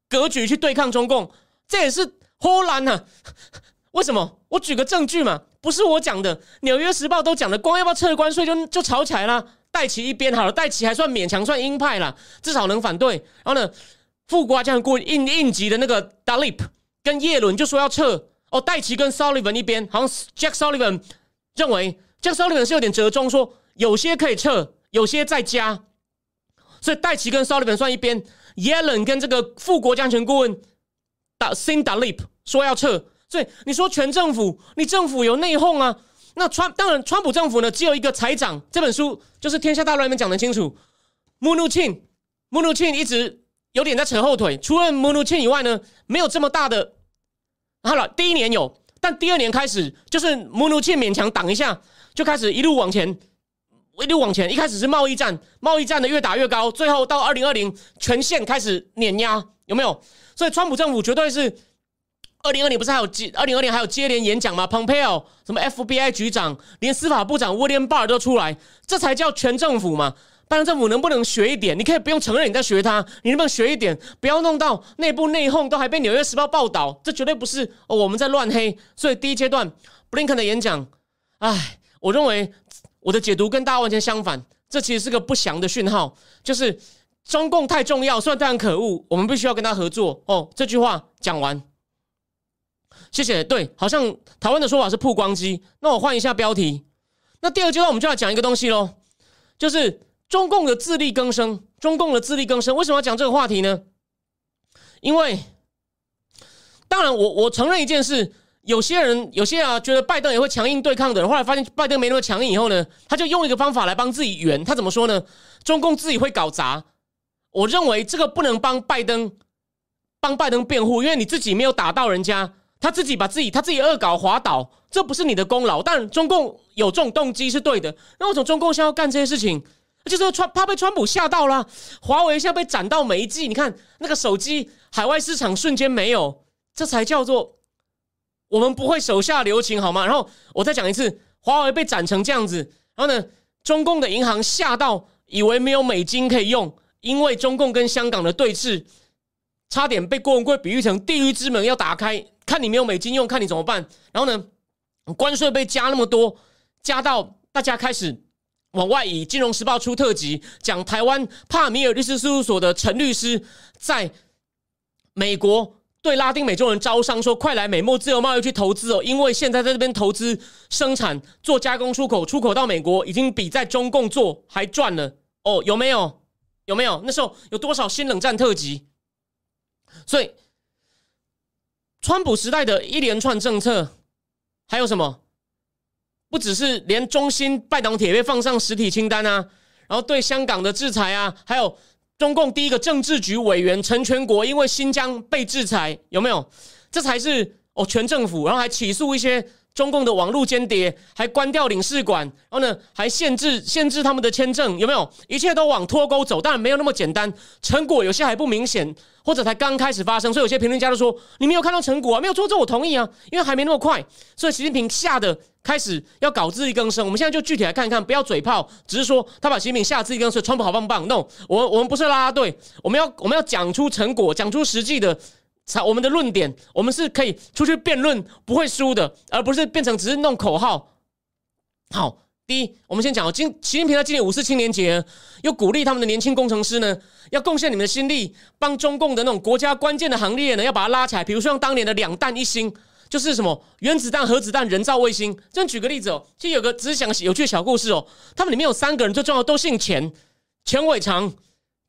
格局去对抗中共，这也是荷兰呐？[laughs] 为什么？我举个证据嘛，不是我讲的，《纽约时报》都讲的，光要不要撤关税就就吵起来了。戴奇一边好了，戴奇还算勉强算鹰派了，至少能反对。然后呢，副国家顾问应应急的那个 Dalip 跟叶伦就说要撤哦，戴奇跟 Sullivan 一边，好像 Jack Sullivan 认为 Jack Sullivan 是有点折中，说有些可以撤，有些在加，所以戴奇跟 Sullivan 算一边，耶伦跟这个副国家安全顾问打 Sin Dalip 说要撤，所以你说全政府，你政府有内讧啊？那川当然，川普政府呢只有一个财长，这本书就是《天下大乱》里面讲的清楚，Munuchin，Munuchin 一直。有点在扯后腿，除了 m u n u c h i n 以外呢，没有这么大的。好了，第一年有，但第二年开始就是 m u n u c h i n 勉强挡一下，就开始一路往前，一路往前。一开始是贸易战，贸易战的越打越高，最后到二零二零全线开始碾压，有没有？所以川普政府绝对是二零二零不是还有接二零二零还有接连演讲吗？Pompeo 什么 FBI 局长，连司法部长 William Barr 都出来，这才叫全政府嘛。拜登政府能不能学一点？你可以不用承认你在学他，你能不能学一点？不要弄到内部内讧，都还被《纽约时报》报道，这绝对不是哦，我们在乱黑。所以第一阶段布林肯的演讲，唉，我认为我的解读跟大家完全相反。这其实是个不祥的讯号，就是中共太重要，虽然非可恶，我们必须要跟他合作。哦，这句话讲完，谢谢。对，好像台湾的说法是曝光机。那我换一下标题。那第二阶段我们就要讲一个东西喽，就是。中共的自力更生，中共的自力更生，为什么要讲这个话题呢？因为，当然，我我承认一件事，有些人有些啊，觉得拜登也会强硬对抗的人，后来发现拜登没那么强硬以后呢，他就用一个方法来帮自己圆。他怎么说呢？中共自己会搞砸。我认为这个不能帮拜登帮拜登辩护，因为你自己没有打到人家，他自己把自己他自己恶搞滑倒，这不是你的功劳。但中共有这种动机是对的。那为什么中共现在要干这些事情？就是川怕被川普吓到了，华为现在被斩到没记，你看那个手机海外市场瞬间没有，这才叫做我们不会手下留情好吗？然后我再讲一次，华为被斩成这样子，然后呢，中共的银行吓到以为没有美金可以用，因为中共跟香港的对峙，差点被郭文贵比喻成地狱之门要打开，看你没有美金用，看你怎么办？然后呢，关税被加那么多，加到大家开始。往外以《金融时报》出特辑，讲台湾帕米尔律师事务所的陈律师在美国对拉丁美洲人招商，说快来美墨自由贸易去投资哦，因为现在在这边投资生产做加工出口，出口到美国已经比在中共做还赚了哦，有没有？有没有？那时候有多少新冷战特辑？所以，川普时代的一连串政策还有什么？不只是连中心拜党铁被放上实体清单啊，然后对香港的制裁啊，还有中共第一个政治局委员陈全国因为新疆被制裁，有没有？这才是哦全政府，然后还起诉一些。中共的网络间谍还关掉领事馆，然后呢还限制限制他们的签证，有没有？一切都往脱钩走，当然没有那么简单。成果有些还不明显，或者才刚开始发生，所以有些评论家都说你没有看到成果啊，没有做这我同意啊，因为还没那么快。所以习近平吓得开始要搞自力更生。我们现在就具体来看一看，不要嘴炮，只是说他把习近平吓自力更生，川普好棒棒。No，我我们不是拉拉队，我们要我们要讲出成果，讲出实际的。才我们的论点，我们是可以出去辩论不会输的，而不是变成只是弄口号。好，第一，我们先讲哦，今习近平在今年五四青年节又鼓励他们的年轻工程师呢，要贡献你们的心力，帮中共的那种国家关键的行列呢，要把它拉起来。比如说像当年的两弹一星，就是什么原子弹、核子弹、人造卫星。这样举个例子哦，其实有个只是讲有趣的小故事哦，他们里面有三个人，最重要都姓钱，钱伟长、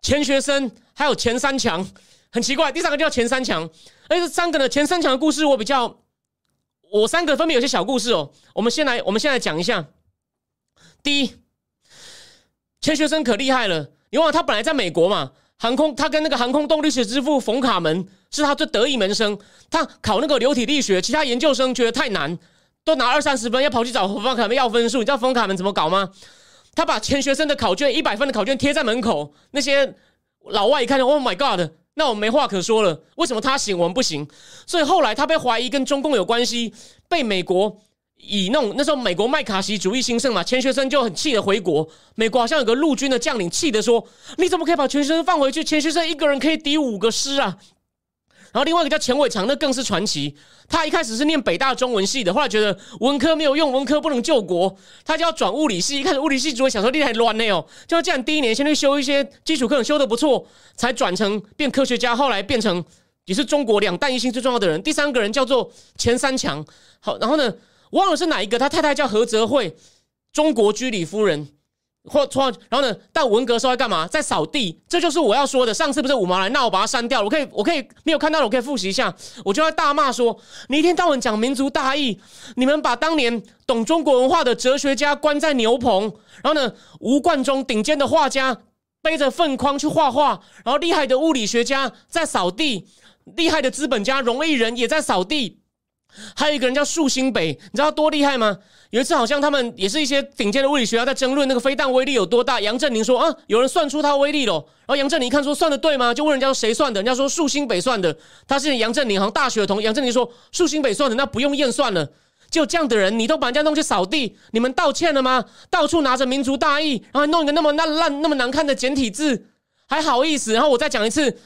钱学森，还有钱三强。很奇怪，第三个叫前三强，而且这三个呢，前三强的故事我比较，我三个分别有些小故事哦。我们先来，我们先来讲一下。第一，钱学森可厉害了，因为他本来在美国嘛，航空，他跟那个航空动力学之父冯卡门是他最得意门生。他考那个流体力学，其他研究生觉得太难，都拿二三十分，要跑去找冯卡门要分数。你知道冯卡门怎么搞吗？他把钱学森的考卷一百分的考卷贴在门口，那些老外一看，Oh my God！那我们没话可说了，为什么他行我们不行？所以后来他被怀疑跟中共有关系，被美国以弄那时候美国麦卡锡主义兴盛嘛，钱学森就很气的回国。美国好像有个陆军的将领气的说：“你怎么可以把钱学森放回去？钱学森一个人可以抵五个师啊！”然后另外一个叫钱伟长，那更是传奇。他一开始是念北大中文系的，后来觉得文科没有用，文科不能救国，他就要转物理系。一开始物理系主会想说厉害乱呢哦，就这样第一年先去修一些基础课，修的不错，才转成变科学家。后来变成也是中国两弹一星最重要的人。第三个人叫做钱三强，好，然后呢，忘了是哪一个，他太太叫何泽慧，中国居里夫人。或错，然后呢？但文革时候在干嘛？在扫地。这就是我要说的。上次不是五毛来，那我把它删掉了。我可以，我可以没有看到，我可以复习一下。我就在大骂说：你一天到晚讲民族大义，你们把当年懂中国文化的哲学家关在牛棚，然后呢，吴冠中顶尖的画家背着粪筐去画画，然后厉害的物理学家在扫地，厉害的资本家荣毅人也在扫地。还有一个人叫树新北，你知道多厉害吗？有一次好像他们也是一些顶尖的物理学家在争论那个飞弹威力有多大。杨振宁说啊，有人算出它威力了。然后杨振宁一看说算的对吗？就问人家谁算的？人家说树新北算的。他是杨振宁好像大学的同。杨振宁说树新北算的，那不用验算了。就这样的人，你都把人家弄去扫地，你们道歉了吗？到处拿着民族大义，然后弄一个那么烂烂、那么难看的简体字，还好意思？然后我再讲一次。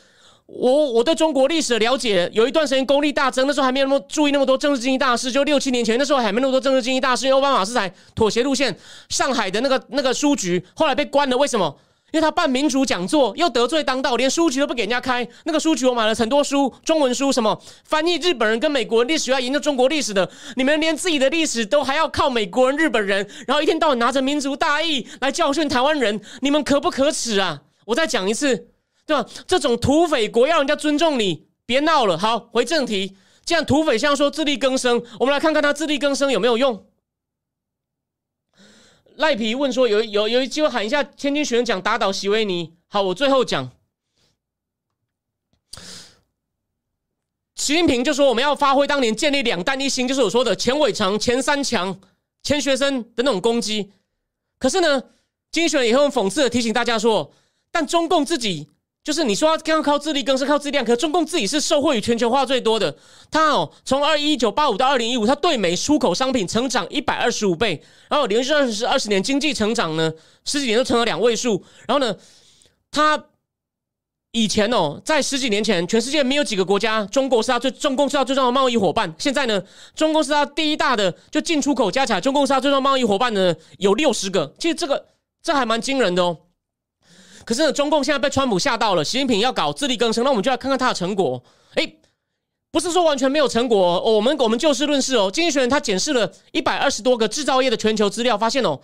我我对中国历史的了解，有一段时间功力大增，那时候还没有那么注意那么多政治经济大事，就六七年前，那时候还没那么多政治经济大事，因为奥巴马是在妥协路线。上海的那个那个书局后来被关了，为什么？因为他办民主讲座，又得罪当道，连书局都不给人家开。那个书局我买了很多书，中文书，什么翻译日本人跟美国历史要研究中国历史的，你们连自己的历史都还要靠美国人、日本人，然后一天到晚拿着民族大义来教训台湾人，你们可不可耻啊？我再讲一次。对吧？这种土匪国要人家尊重你，别闹了。好，回正题。既然土匪像说自力更生，我们来看看他自力更生有没有用。赖皮问说：“有有有一机会喊一下天津学生奖打倒席维尼。”好，我最后讲。习近平就说：“我们要发挥当年建立两弹一星，就是我说的前伟长、前三强、前学生的那种攻击。”可是呢，金选也很讽刺的提醒大家说：“但中共自己。”就是你说刚刚靠自力更生、靠自量，可中共自己是受惠于全球化最多的。它哦，从二一九八五到二零一五，它对美出口商品成长一百二十五倍，然后连续二十二十年经济成长呢，十几年都成了两位数。然后呢，它以前哦，在十几年前，全世界没有几个国家，中国是它最中共是它最重要的贸易伙伴。现在呢，中共是它第一大的，就进出口加起来，中共是它最重要贸易伙伴呢，有六十个。其实这个这还蛮惊人的哦。可是呢，中共现在被川普吓到了，习近平要搞自力更生，那我们就来看看他的成果。哎，不是说完全没有成果，我们我们就事论事哦。经济学人他检视了一百二十多个制造业的全球资料，发现哦，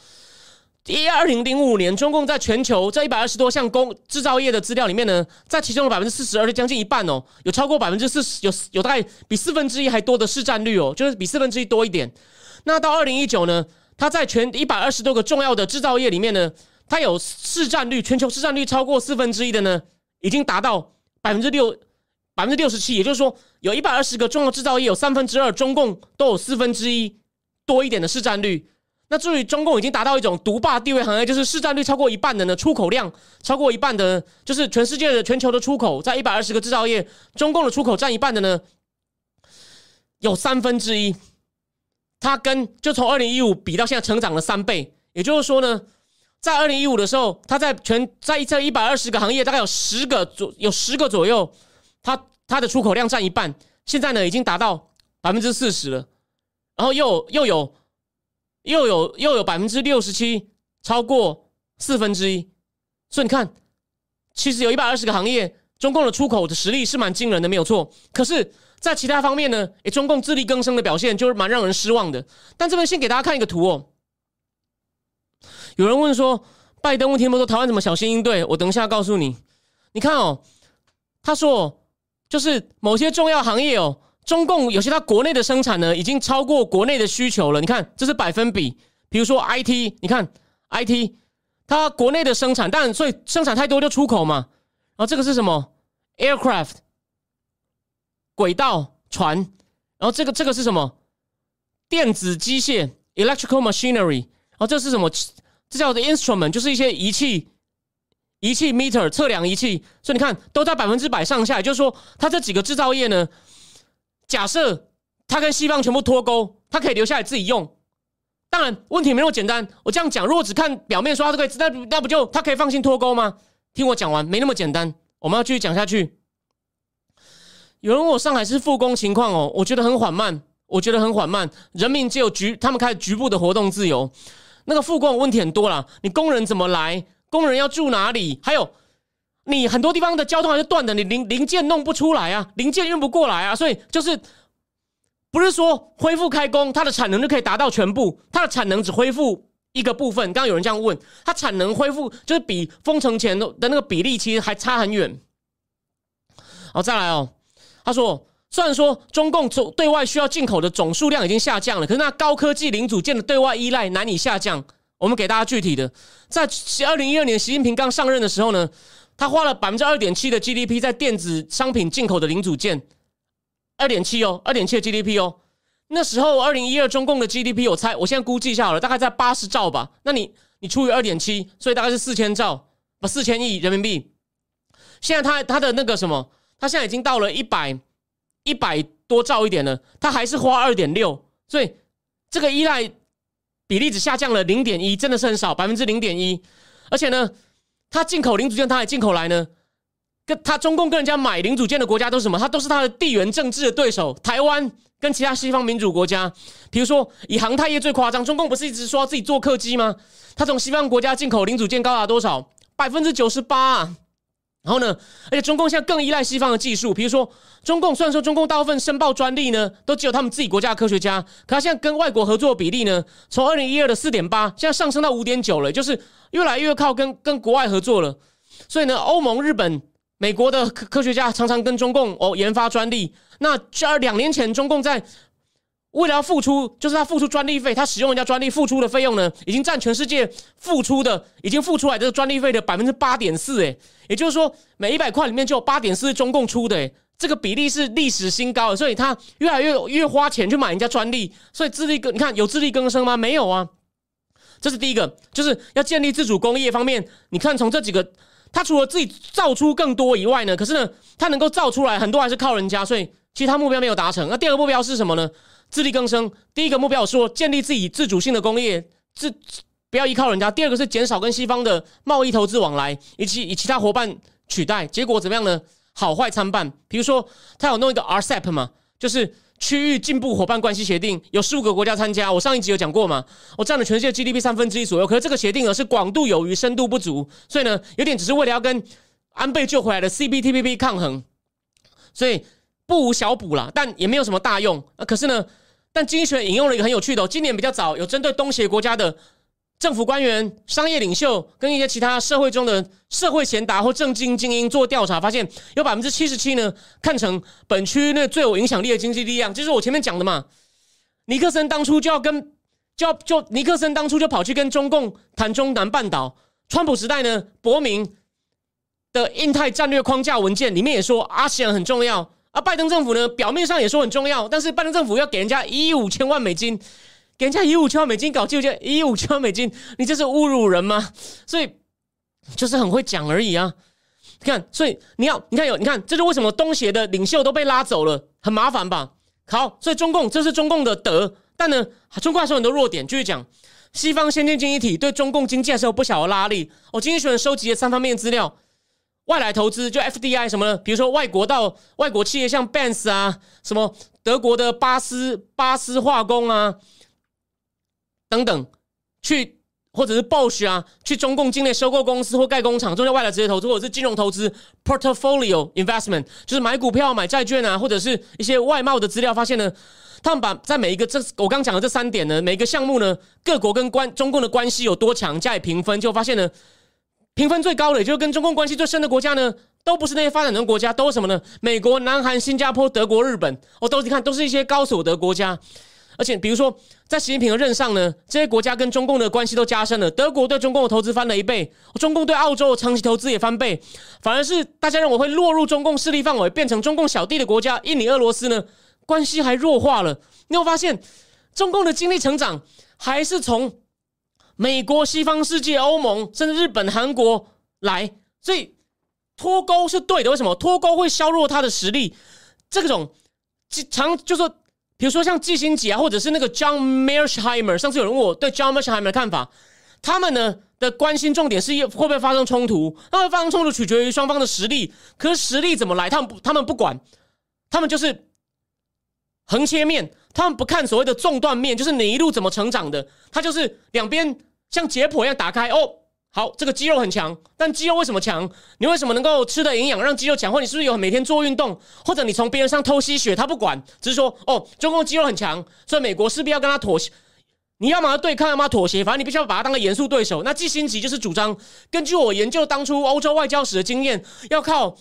一二零零五年，中共在全球这一百二十多项工制造业的资料里面呢，在其中的百分之四十，而且将近一半哦，有超过百分之四十，有有大概比四分之一还多的市占率哦，就是比四分之一多一点。那到二零一九呢，它在全一百二十多个重要的制造业里面呢。它有市占率，全球市占率超过四分之一的呢，已经达到百分之六，百分之六十七。也就是说，有一百二十个重要制造业，有三分之二中共都有四分之一多一点的市占率。那至于中共已经达到一种独霸地位行业，就是市占率超过一半的呢，出口量超过一半的，就是全世界的全球的出口，在一百二十个制造业，中共的出口占一半的呢，有三分之一。它跟就从二零一五比到现在成长了三倍，也就是说呢。在二零一五的时候，它在全在这一百二十个行业，大概有十个左有十个左右，它它的出口量占一半。现在呢，已经达到百分之四十了。然后又又有又有又有百分之六十七，超过四分之一。所以你看，其实有一百二十个行业，中共的出口的实力是蛮惊人的，没有错。可是，在其他方面呢，诶，中共自力更生的表现就是蛮让人失望的。但这边先给大家看一个图哦。有人问说，拜登问题那么多，台湾怎么小心应对？我等一下告诉你。你看哦，他说，就是某些重要行业哦，中共有些它国内的生产呢，已经超过国内的需求了。你看，这是百分比。比如说 IT，你看 IT，它国内的生产，但所以生产太多就出口嘛。然后这个是什么？Aircraft，轨道船。然后这个这个是什么？电子机械，Electrical Machinery。然后这是什么？这叫做 instrument，就是一些仪器、仪器 meter 测量仪器，所以你看都在百分之百上下。也就是说，它这几个制造业呢，假设它跟西方全部脱钩，它可以留下来自己用。当然，问题没那么简单。我这样讲，如果只看表面说它都可以，那那不就它可以放心脱钩吗？听我讲完，没那么简单。我们要继续讲下去。有人问我上海市复工情况哦，我觉得很缓慢，我觉得很缓慢。人民只有局，他们开始局部的活动自由。那个复工问题很多啦，你工人怎么来？工人要住哪里？还有你很多地方的交通还是断的，你零零件弄不出来啊，零件运不过来啊，所以就是不是说恢复开工，它的产能就可以达到全部，它的产能只恢复一个部分。刚刚有人这样问，它产能恢复就是比封城前的的那个比例其实还差很远。好，再来哦，他说，虽然说中共总对外需要进口的总数量已经下降了，可是那高科技零组件的对外依赖难以下降。我们给大家具体的，在二零一二年习近平刚上任的时候呢。他花了百分之二点七的 GDP 在电子商品进口的零组件，二点七哦，二点七的 GDP 哦。那时候二零一二中共的 GDP 我猜，我现在估计一下好了，大概在八十兆吧。那你你除以二点七，所以大概是四千兆，不四千亿人民币。现在他他的那个什么，他现在已经到了一百一百多兆一点呢，他还是花二点六，所以这个依赖比例只下降了零点一，真的是很少，百分之零点一，而且呢。他进口零组件，他还进口来呢。跟他中共跟人家买零组件的国家都是什么？他都是他的地缘政治的对手。台湾跟其他西方民主国家，比如说以航太业最夸张，中共不是一直说自己做客机吗？他从西方国家进口零组件高达多少？百分之九十八。然后呢？而且中共现在更依赖西方的技术，比如说中共虽然说中共大部分申报专利呢，都只有他们自己国家的科学家，可他现在跟外国合作比例呢，从二零一二的四点八，现在上升到五点九了，就是越来越靠跟跟国外合作了。所以呢，欧盟、日本、美国的科科学家常常跟中共哦研发专利。那这两年前，中共在为了要付出，就是他付出专利费，他使用人家专利付出的费用呢，已经占全世界付出的，已经付出来这个专利费的百分之八点四，哎，也就是说每一百块里面就有八点四是中共出的，哎，这个比例是历史新高，所以他越来越越花钱去买人家专利，所以自力更，你看有自力更生吗？没有啊，这是第一个，就是要建立自主工业方面，你看从这几个，他除了自己造出更多以外呢，可是呢，他能够造出来很多还是靠人家，所以其他目标没有达成。那第二个目标是什么呢？自力更生，第一个目标说建立自己自主性的工业，自不要依靠人家。第二个是减少跟西方的贸易投资往来，以及以其他伙伴取代。结果怎么样呢？好坏参半。比如说，他有弄一个 RCEP 嘛，就是区域进步伙伴关系协定，有十五个国家参加。我上一集有讲过嘛，我占了全世界 GDP 三分之一左右。可是这个协定呢是广度有余，深度不足，所以呢有点只是为了要跟安倍救回来的 CPTPP 抗衡，所以不无小补啦，但也没有什么大用。啊，可是呢。但经济学引用了一个很有趣的，今年比较早有针对东协国家的政府官员、商业领袖跟一些其他社会中的社会贤达或政经精英做调查，发现有百分之七十七呢看成本区那最有影响力的经济力量，就是我前面讲的嘛。尼克森当初就要跟就要就尼克森当初就跑去跟中共谈中南半岛，川普时代呢，伯明的印太战略框架文件里面也说阿西安很重要。啊，拜登政府呢，表面上也说很重要，但是拜登政府要给人家一亿五千万美金，给人家一亿五千万美金搞救济，一亿五千万美金，你这是侮辱人吗？所以就是很会讲而已啊。你看，所以你要你看有你看，这是为什么东协的领袖都被拉走了，很麻烦吧？好，所以中共这是中共的德，但呢，中共还是有很多弱点。继续讲，西方先进经济体对中共经济还是有不小的拉力。我经济学人收集了三方面资料。外来投资就 FDI 什么呢？比如说外国到外国企业，像 Benz 啊，什么德国的巴斯巴斯化工啊等等，去或者是 Bosch 啊，去中共境内收购公司或盖工厂，中间外来直接投资或者是金融投资 Portfolio Investment，就是买股票、买债券啊，或者是一些外贸的资料，发现呢，他们把在每一个这我刚讲的这三点呢，每个项目呢，各国跟关中共的关系有多强，加以评分，就发现呢。评分最高的，也就是跟中共关系最深的国家呢，都不是那些发展中国家，都是什么呢？美国、南韩、新加坡、德国、日本，哦，都是看都是一些高所得国家。而且，比如说在习近平的任上呢，这些国家跟中共的关系都加深了。德国对中共的投资翻了一倍，中共对澳洲的长期投资也翻倍。反而是大家认为会落入中共势力范围，变成中共小弟的国家，印尼、俄罗斯呢，关系还弱化了。你有发现，中共的经济成长还是从。美国、西方世界、欧盟，甚至日本、韩国来，所以脱钩是对的。为什么脱钩会削弱他的实力？这种常就说，比如说像季星杰啊，或者是那个 John Mersheimer，上次有人问我对 John Mersheimer 的看法，他们呢的关心重点是会不会发生冲突？那会发生冲突取决于双方的实力，可是实力怎么来，他们不，他们不管，他们就是横切面，他们不看所谓的纵断面，就是你一路怎么成长的，他就是两边。像解剖一样打开哦，好，这个肌肉很强，但肌肉为什么强？你为什么能够吃的营养让肌肉强？或你是不是有每天做运动？或者你从别人上偷吸血？他不管，只是说哦，中共肌肉很强，所以美国势必要跟他妥协。你要么对抗，要么妥协，反正你必须要把他当个严肃对手。那季新吉就是主张，根据我研究当初欧洲外交史的经验，要靠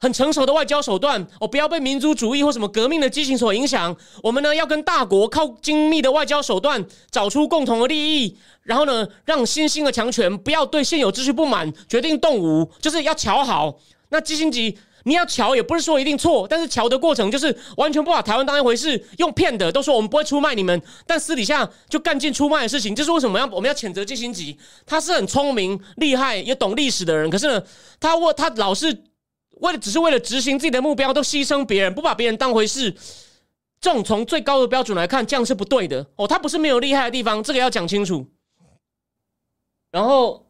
很成熟的外交手段，哦，不要被民族主义或什么革命的激情所影响。我们呢要跟大国靠精密的外交手段，找出共同的利益，然后呢让新兴的强权不要对现有秩序不满，决定动武，就是要瞧好。那基辛吉。你要瞧，也不是说一定错，但是瞧的过程就是完全不把台湾当一回事，用骗的，都说我们不会出卖你们，但私底下就干尽出卖的事情。这是为什么要我们要谴责基辛吉？他是很聪明、厉害也懂历史的人，可是呢，他为他老是为了只是为了执行自己的目标，都牺牲别人，不把别人当回事。这种从最高的标准来看，这样是不对的哦。他不是没有厉害的地方，这个要讲清楚。然后，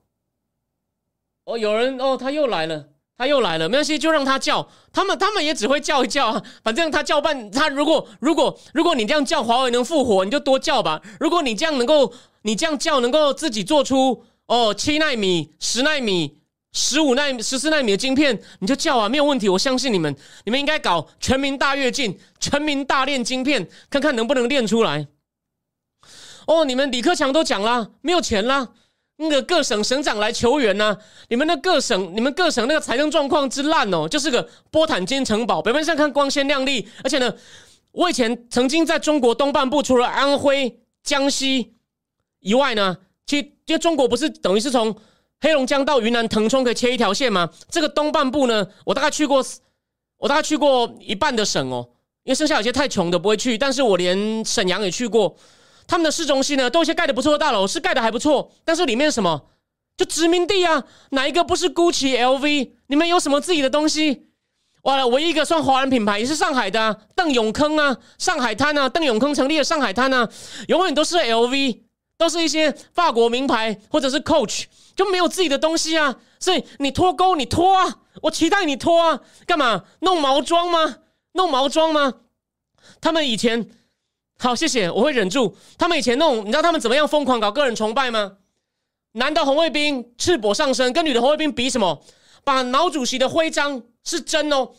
哦，有人哦，他又来了。他又来了，没关系，就让他叫。他们他们也只会叫一叫，反正他叫半。他如果如果如果你这样叫，华为能复活，你就多叫吧。如果你这样能够，你这样叫能够自己做出哦七纳米、十纳米、十五纳米、十四纳米的晶片，你就叫啊，没有问题。我相信你们，你们应该搞全民大跃进，全民大练晶片，看看能不能练出来。哦，你们李克强都讲了，没有钱啦。那个各省省长来求援呢？你们的各省，你们各省那个财政状况之烂哦，就是个波坦金城堡。表面上看光鲜亮丽，而且呢，我以前曾经在中国东半部，除了安徽、江西以外呢，其实因为中国不是等于是从黑龙江到云南腾冲可以切一条线吗？这个东半部呢，我大概去过，我大概去过一半的省哦，因为剩下有些太穷的不会去，但是我连沈阳也去过。他们的市中心呢，都一些盖的不错的大楼，是盖的还不错，但是里面什么就殖民地啊？哪一个不是 GUCCI、LV？你们有什么自己的东西？完了，唯一一个算华人品牌也是上海的啊邓永坑啊，上海滩啊，邓永坑成立的上海滩啊，永远都是 LV，都是一些法国名牌或者是 Coach，就没有自己的东西啊。所以你脱钩，你脱啊，我期待你脱啊，干嘛弄毛装吗？弄毛装吗？他们以前。好，谢谢，我会忍住。他们以前弄，你知道他们怎么样疯狂搞个人崇拜吗？男的红卫兵赤膊上身，跟女的红卫兵比什么？把毛主席的徽章是真哦，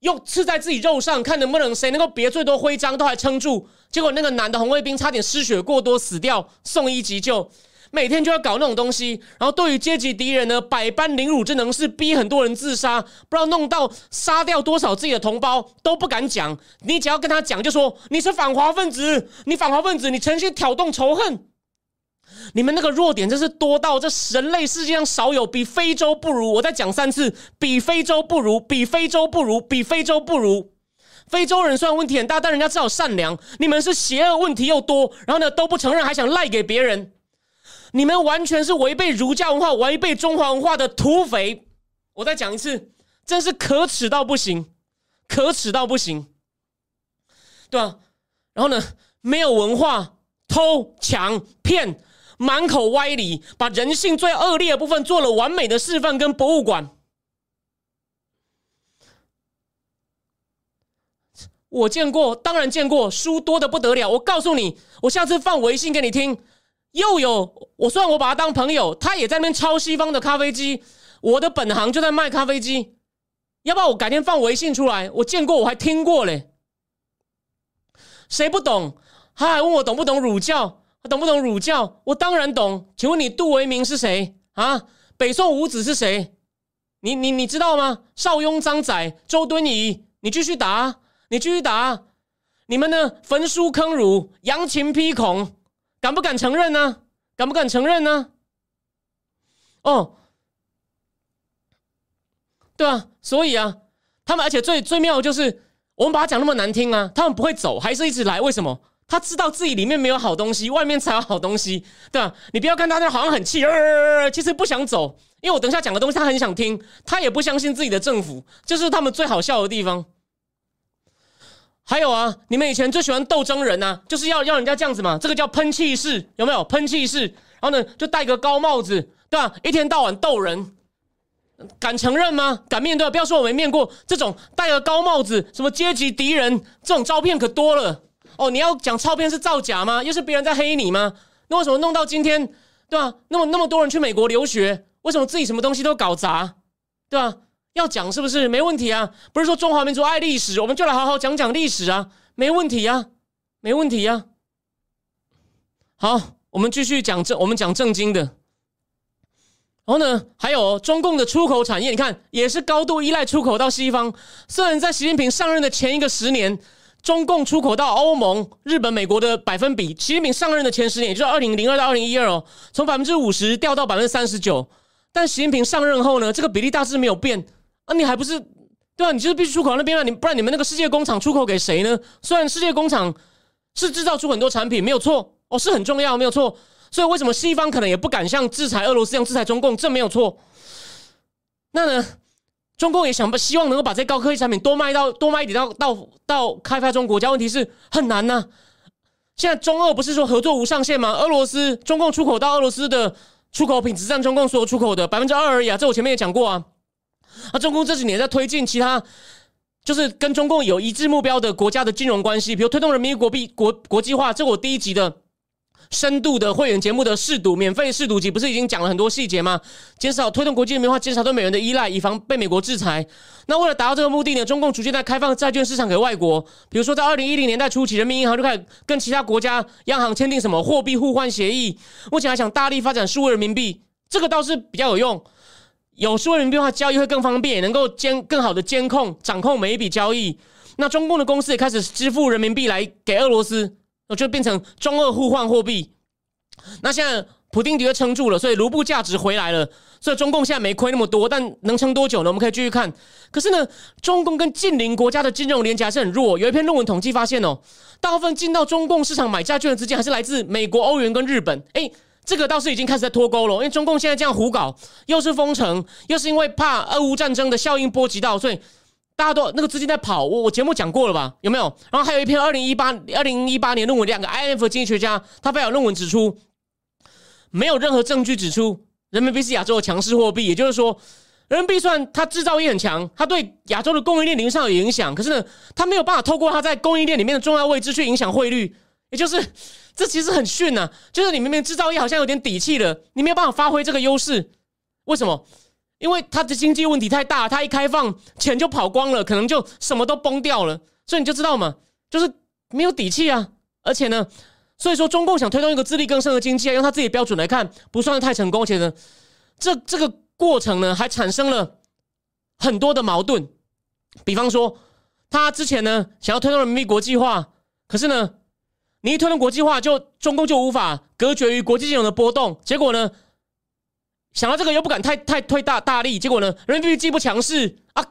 又刺在自己肉上，看能不能谁能够别最多徽章都还撑住。结果那个男的红卫兵差点失血过多死掉，送医急救。每天就要搞那种东西，然后对于阶级敌人呢，百般凌辱之能事，逼很多人自杀，不知道弄到杀掉多少自己的同胞都不敢讲。你只要跟他讲，就说你是反华分子，你反华分子，你诚心挑动仇恨。你们那个弱点真是多到这人类世界上少有，比非洲不如。我再讲三次，比非洲不如，比非洲不如，比非洲不如。非洲人虽然问题很大，但人家至少善良。你们是邪恶，问题又多，然后呢都不承认，还想赖给别人。你们完全是违背儒家文化、违背中华文化的土匪！我再讲一次，真是可耻到不行，可耻到不行，对吧？然后呢，没有文化，偷抢骗，满口歪理，把人性最恶劣的部分做了完美的示范跟博物馆。我见过，当然见过，书多的不得了。我告诉你，我下次放微信给你听。又有我，虽然我把他当朋友，他也在那边抄西方的咖啡机。我的本行就在卖咖啡机，要不要我改天放微信出来？我见过，我还听过嘞。谁不懂？他还问我懂不懂儒教？懂不懂儒教？我当然懂。请问你杜维明是谁啊？北宋五子是谁？你你你知道吗？邵雍、张载、周敦颐，你继续答，你继续答。你们呢？焚书坑儒，扬秦批孔。敢不敢承认呢？敢不敢承认呢？哦，对啊，所以啊，他们而且最最妙的就是，我们把它讲那么难听啊，他们不会走，还是一直来。为什么？他知道自己里面没有好东西，外面才有好东西，对吧？你不要看他那好像很气，呃其实不想走，因为我等下讲的东西他很想听，他也不相信自己的政府，这是他们最好笑的地方。还有啊，你们以前最喜欢斗争人呐，就是要要人家这样子嘛，这个叫喷气式，有没有喷气式？然后呢，就戴个高帽子，对吧？一天到晚斗人，敢承认吗？敢面对？不要说我没面过这种戴个高帽子，什么阶级敌人这种照片可多了哦。你要讲照片是造假吗？又是别人在黑你吗？那为什么弄到今天对吧？那么那么多人去美国留学，为什么自己什么东西都搞砸，对吧？要讲是不是没问题啊？不是说中华民族爱历史，我们就来好好讲讲历史啊，没问题呀，没问题呀。好，我们继续讲正，我们讲正经的。然后呢，还有中共的出口产业，你看也是高度依赖出口到西方。虽然在习近平上任的前一个十年，中共出口到欧盟、日本、美国的百分比，习近平上任的前十年，也就是二零零二到二零一二哦，从百分之五十掉到百分之三十九。但习近平上任后呢，这个比例大致没有变。啊，你还不是对吧？你就是必须出口那边啊，你不然你们那个世界工厂出口给谁呢？虽然世界工厂是制造出很多产品，没有错哦，是很重要，没有错。所以为什么西方可能也不敢像制裁俄罗斯一样制裁中共？这没有错。那呢，中共也想希望能够把这高科技产品多卖到多卖一点到到到开发中国家，问题是很难呐。现在中俄不是说合作无上限吗？俄罗斯中共出口到俄罗斯的出口品只占中共所有出口的百分之二而已啊，这我前面也讲过啊。啊，中共这几年在推进其他，就是跟中共有一致目标的国家的金融关系，比如推动人民币国币国国际化。这我第一集的深度的会员节目的试读免费试读集，不是已经讲了很多细节吗？减少推动国际人民化，减少对美元的依赖，以防被美国制裁。那为了达到这个目的呢，中共逐渐在开放债券市场给外国，比如说在二零一零年代初期，人民银行就开始跟其他国家央行签订什么货币互换协议。目前还想大力发展数位人民币，这个倒是比较有用。有数位人民币话交易会更方便，也能够监更好的监控掌控每一笔交易。那中共的公司也开始支付人民币来给俄罗斯，就变成中俄互换货币。那现在普丁的确撑住了，所以卢布价值回来了，所以中共现在没亏那么多。但能撑多久呢？我们可以继续看。可是呢，中共跟近邻国家的金融连接还是很弱。有一篇论文统计发现哦，大部分进到中共市场买债券的资金还是来自美国、欧元跟日本。哎。这个倒是已经开始在脱钩了，因为中共现在这样胡搞，又是封城，又是因为怕俄乌战争的效应波及到，所以大家都那个资金在跑。我我节目讲过了吧？有没有？然后还有一篇二零一八二零一八年论文，两个 IF 经济学家他发表论文指出，没有任何证据指出人民币是亚洲的强势货币。也就是说，人民币虽然它制造业很强，它对亚洲的供应链零上有影响，可是呢，它没有办法透过它在供应链里面的重要位置去影响汇率，也就是。这其实很逊呐，就是你明明制造业好像有点底气了，你没有办法发挥这个优势，为什么？因为它的经济问题太大，它一开放钱就跑光了，可能就什么都崩掉了，所以你就知道嘛，就是没有底气啊。而且呢，所以说中共想推动一个自力更生的经济啊，用他自己的标准来看，不算太成功。而且呢，这这个过程呢，还产生了很多的矛盾。比方说，他之前呢想要推动人民币国际化，可是呢。你一推动国际化，就中共就无法隔绝于国际金融的波动。结果呢，想到这个又不敢太太推大大力。结果呢，人民币既不强势啊，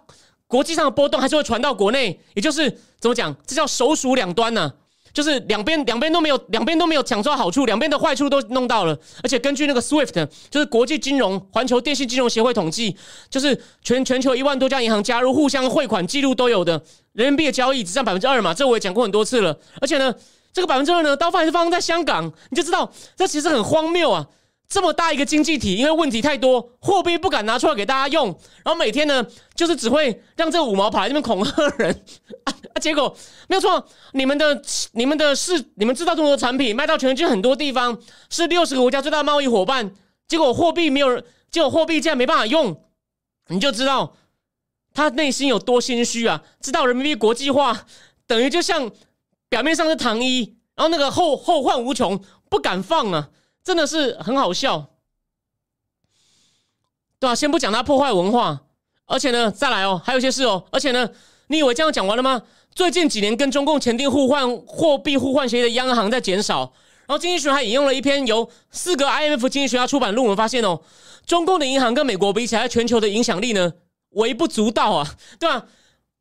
国际上的波动还是会传到国内。也就是怎么讲，这叫手鼠两端呢？就是两边两边都没有，两边都没有享受到好处，两边的坏处都弄到了。而且根据那个 SWIFT，就是国际金融环球电信金融协会统计，就是全全球一万多家银行加入，互相汇款记录都有的，人民币的交易只占百分之二嘛。这我也讲过很多次了。而且呢。这个百分之二呢，刀放还是发生在香港，你就知道这其实很荒谬啊！这么大一个经济体，因为问题太多，货币不敢拿出来给大家用，然后每天呢，就是只会让这五毛跑来这边恐吓人 [laughs] 啊！结果没有错，你们的、你们的是你们制造这么多产品，卖到全世界很多地方，是六十个国家最大的贸易伙伴，结果货币没有，结果货币竟然没办法用，你就知道他内心有多心虚啊！知道人民币国际化等于就像。表面上是糖衣，然后那个后后患无穷，不敢放啊，真的是很好笑，对吧？先不讲他破坏文化，而且呢，再来哦，还有一些事哦，而且呢，你以为这样讲完了吗？最近几年跟中共签订互换货币互换协议的央行在减少，然后经济学还引用了一篇由四个 IMF 经济学家出版论文，发现哦，中共的银行跟美国比起来，全球的影响力呢微不足道啊，对吧？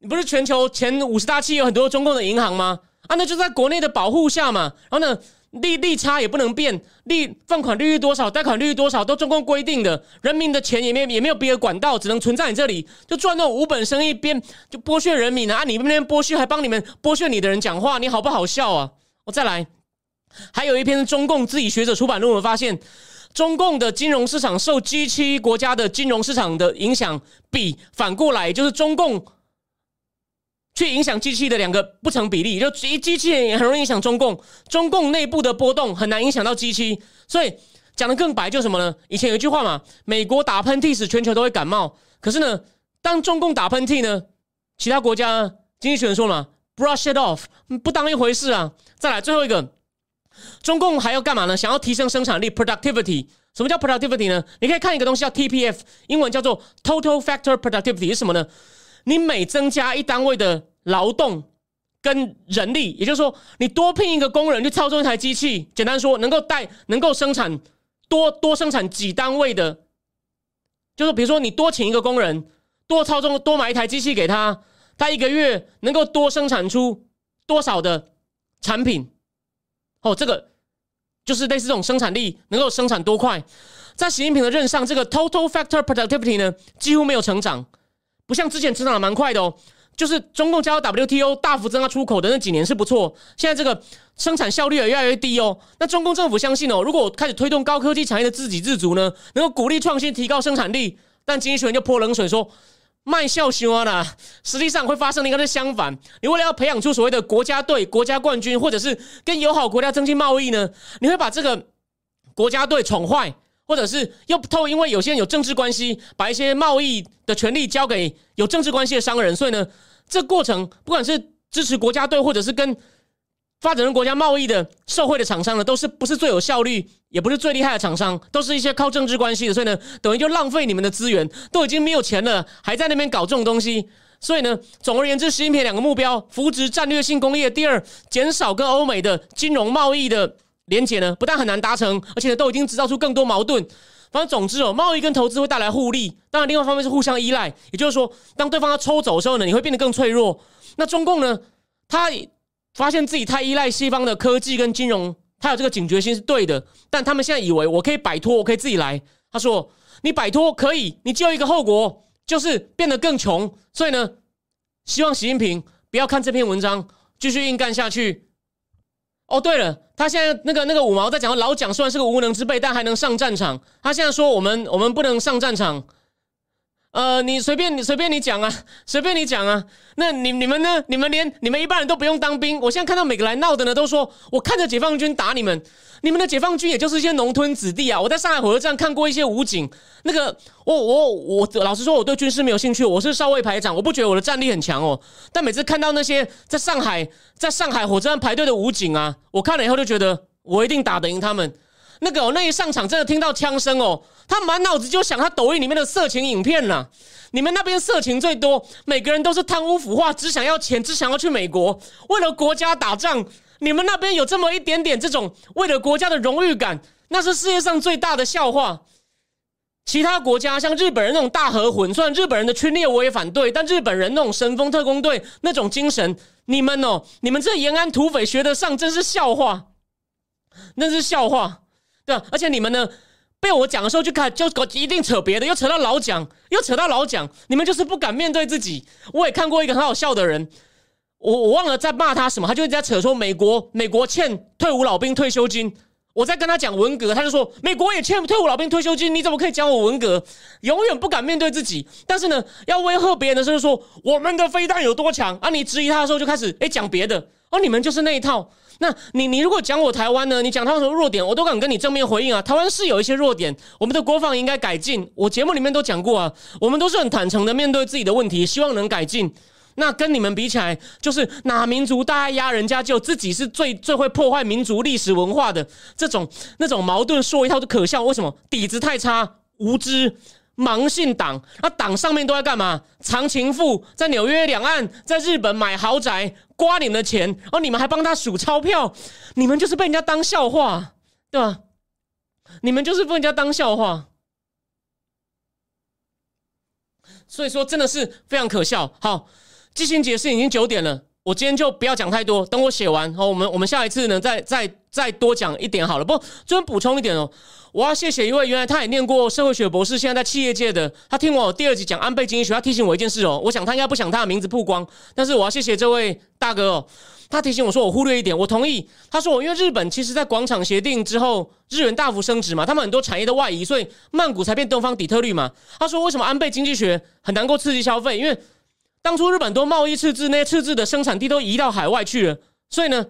你不是全球前五十大企业有很多中共的银行吗？啊，那就在国内的保护下嘛，然后呢，利利差也不能变，利放款利率多少，贷款利率多少都中共规定的，人民的钱也没也没有别的管道，只能存在你这里，就赚那种无本生意，边就剥削人民啊！你们那边剥削，还帮你们剥削你的人讲话，你好不好笑啊？我再来，还有一篇中共自己学者出版论文发现，中共的金融市场受 G 七国家的金融市场的影响比反过来，就是中共。去影响机器的两个不成比例，就一机器人也很容易影响中共，中共内部的波动很难影响到机器，所以讲的更白，就什么呢？以前有一句话嘛，美国打喷嚏时全球都会感冒，可是呢，当中共打喷嚏呢，其他国家经济学人说嘛，brush it off，不当一回事啊。再来最后一个，中共还要干嘛呢？想要提升生产力 （productivity）。什么叫 productivity 呢？你可以看一个东西叫 TPF，英文叫做 total factor productivity 是什么呢？你每增加一单位的劳动跟人力，也就是说，你多聘一个工人去操纵一台机器，简单说，能够带能够生产多多生产几单位的，就是比如说你多请一个工人，多操纵多买一台机器给他，他一个月能够多生产出多少的产品？哦，这个。就是类似这种生产力能够生产多快，在习近平的任上，这个 total factor productivity 呢几乎没有成长，不像之前成长的蛮快的哦。就是中共加入 WTO 大幅增加出口的那几年是不错，现在这个生产效率也越来越低哦。那中共政府相信哦，如果开始推动高科技产业的自给自足呢，能够鼓励创新，提高生产力，但经济学人就泼冷水说。卖笑型啊啦，实际上会发生的应该是相反。你为了要培养出所谓的国家队、国家冠军，或者是跟友好国家增进贸易呢，你会把这个国家队宠坏，或者是又不透因为有些人有政治关系，把一些贸易的权利交给有政治关系的商人。所以呢，这过程不管是支持国家队，或者是跟发展中国家贸易的社会的厂商呢，都是不是最有效率，也不是最厉害的厂商，都是一些靠政治关系的，所以呢，等于就浪费你们的资源，都已经没有钱了，还在那边搞这种东西。所以呢，总而言之，习近平两个目标：扶植战略性工业；第二，减少跟欧美的金融贸易的连结呢，不但很难达成，而且呢，都已经制造出更多矛盾。反正总之哦，贸易跟投资会带来互利，当然另外一方面是互相依赖。也就是说，当对方要抽走的时候呢，你会变得更脆弱。那中共呢，他。发现自己太依赖西方的科技跟金融，他有这个警觉心是对的，但他们现在以为我可以摆脱，我可以自己来。他说：“你摆脱可以，你只有一个后果，就是变得更穷。”所以呢，希望习近平不要看这篇文章，继续硬干下去。哦，对了，他现在那个那个五毛在讲老蒋虽然是个无能之辈，但还能上战场。他现在说我们我们不能上战场。呃，你随便你随便你讲啊，随便你讲啊。那你你们呢？你们连你们一般人都不用当兵。我现在看到每个来闹的呢，都说我看着解放军打你们。你们的解放军也就是一些农村子弟啊。我在上海火车站看过一些武警，那个我我我老实说，我对军事没有兴趣。我是少尉排长，我不觉得我的战力很强哦。但每次看到那些在上海在上海火车站排队的武警啊，我看了以后就觉得我一定打得赢他们。那个那一上场，真的听到枪声哦，他满脑子就想他抖音里面的色情影片了。你们那边色情最多，每个人都是贪污腐化，只想要钱，只想要去美国，为了国家打仗。你们那边有这么一点点这种为了国家的荣誉感，那是世界上最大的笑话。其他国家像日本人那种大和魂，虽然日本人的侵略我也反对，但日本人那种神风特工队那种精神，你们哦，你们这延安土匪学得上，真是笑话，那是笑话。对吧，而且你们呢，被我讲的时候就开，就搞一定扯别的，又扯到老蒋，又扯到老蒋，你们就是不敢面对自己。我也看过一个很好笑的人，我我忘了在骂他什么，他就一直在扯说美国美国欠退伍老兵退休金。我在跟他讲文革，他就说美国也欠退伍老兵退休金，你怎么可以讲我文革？永远不敢面对自己，但是呢，要威吓别人的时候说我们的飞弹有多强啊？你质疑他的时候就开始哎讲别的，哦，你们就是那一套。那你你如果讲我台湾呢？你讲他什么弱点，我都敢跟你正面回应啊。台湾是有一些弱点，我们的国防应该改进。我节目里面都讲过啊，我们都是很坦诚的面对自己的问题，希望能改进。那跟你们比起来，就是哪民族大爱压人家，就自己是最最会破坏民族历史文化的这种那种矛盾，说一套就可笑。为什么底子太差，无知？盲信党，那党上面都在干嘛？藏情妇，在纽约两岸，在日本买豪宅，刮你们的钱，哦你们还帮他数钞票，你们就是被人家当笑话，对吧？你们就是被人家当笑话，所以说真的是非常可笑。好，季星解释已经九点了，我今天就不要讲太多，等我写完，好，我们我们下一次呢，再再再多讲一点好了。不，这边补充一点哦。我要谢谢一位原来他也念过社会学博士，现在在企业界的。他听我第二集讲安倍经济学，他提醒我一件事哦。我想他应该不想他的名字曝光，但是我要谢谢这位大哥哦。他提醒我说我忽略一点，我同意。他说我因为日本其实在广场协定之后，日元大幅升值嘛，他们很多产业的外移，所以曼谷才变东方底特律嘛。他说为什么安倍经济学很难够刺激消费？因为当初日本多贸易赤字，那些赤字的生产地都移到海外去了，所以呢。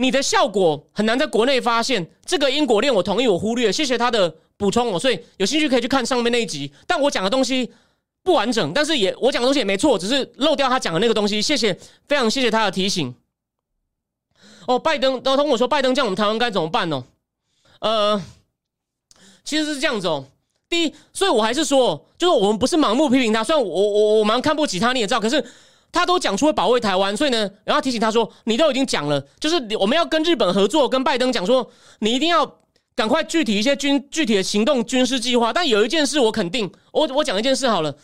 你的效果很难在国内发现。这个因果链我同意，我忽略，谢谢他的补充哦。所以有兴趣可以去看上面那一集。但我讲的东西不完整，但是也我讲的东西也没错，只是漏掉他讲的那个东西。谢谢，非常谢谢他的提醒。哦，拜登都通我说拜登这样，我们台湾该怎么办呢？呃，其实是这样子哦。第一，所以我还是说，就是我们不是盲目批评他，虽然我我我蛮看不起他，你也知道，可是他都讲出会保卫台湾，所以呢，然后提醒他说，你都已经讲了，就是我们要跟日本合作，跟拜登讲说，你一定要赶快具体一些军具体的行动军事计划。但有一件事我肯定，我我讲一件事好了，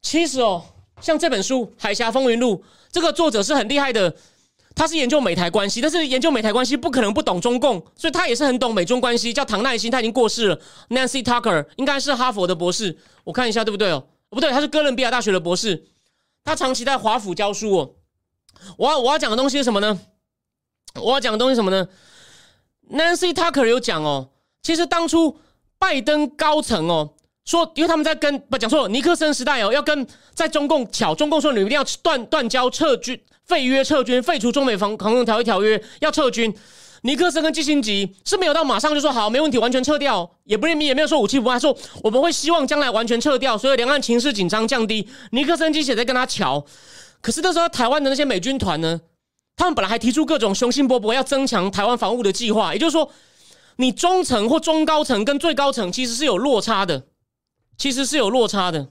其实哦，像这本书《海峡风云录》，这个作者是很厉害的。他是研究美台关系，但是研究美台关系不可能不懂中共，所以他也是很懂美中关系。叫唐耐心，他已经过世了。Nancy Tucker 应该是哈佛的博士，我看一下对不对哦？不对，他是哥伦比亚大学的博士。他长期在华府教书哦。我要我要讲的东西是什么呢？我要讲的东西什么呢？Nancy Tucker 有讲哦，其实当初拜登高层哦说，因为他们在跟不讲错，尼克森时代哦要跟在中共巧，中共说你们一定要断断交撤军。废约撤军，废除中美防航空条约条约，要撤军。尼克森跟基辛吉是没有到马上就说好，没问题，完全撤掉，也不认命也没有说武器不卖，说我们会希望将来完全撤掉，所以两岸情势紧张降低。尼克森基辛在跟他瞧，可是那时候台湾的那些美军团呢，他们本来还提出各种雄心勃勃要增强台湾防务的计划，也就是说，你中层或中高层跟最高层其实是有落差的，其实是有落差的。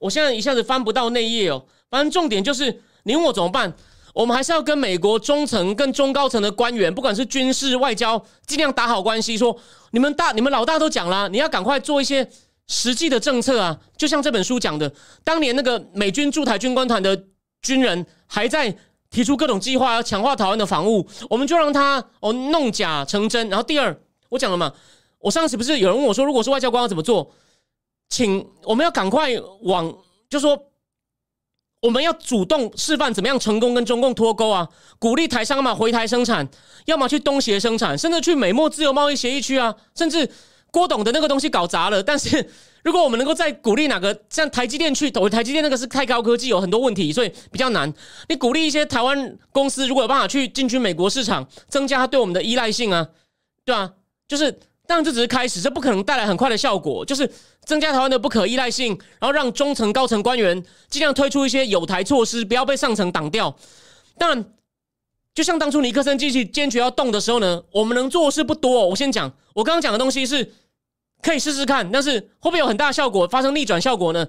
我现在一下子翻不到内页哦，反正重点就是。你问我怎么办？我们还是要跟美国中层、跟中高层的官员，不管是军事、外交，尽量打好关系。说你们大、你们老大都讲了，你要赶快做一些实际的政策啊！就像这本书讲的，当年那个美军驻台军官团的军人还在提出各种计划，要强化台湾的防务，我们就让他哦弄假成真。然后第二，我讲了嘛，我上次不是有人问我说，如果是外交官要怎么做？请我们要赶快往，就说。我们要主动示范怎么样成功跟中共脱钩啊！鼓励台商嘛回台生产，要么去东协生产，甚至去美墨自由贸易协议区啊！甚至郭董的那个东西搞砸了。但是 [laughs] 如果我们能够再鼓励哪个像台积电去，投台积电那个是太高科技，有很多问题，所以比较难。你鼓励一些台湾公司，如果有办法去进军美国市场，增加对我们的依赖性啊，对吧？就是。当然，这只是开始，这不可能带来很快的效果。就是增加台湾的不可依赖性，然后让中层、高层官员尽量推出一些有台措施，不要被上层挡掉。当然，就像当初尼克森继续坚决要动的时候呢，我们能做的事不多。我先讲，我刚刚讲的东西是可以试试看，但是会不会有很大效果，发生逆转效果呢？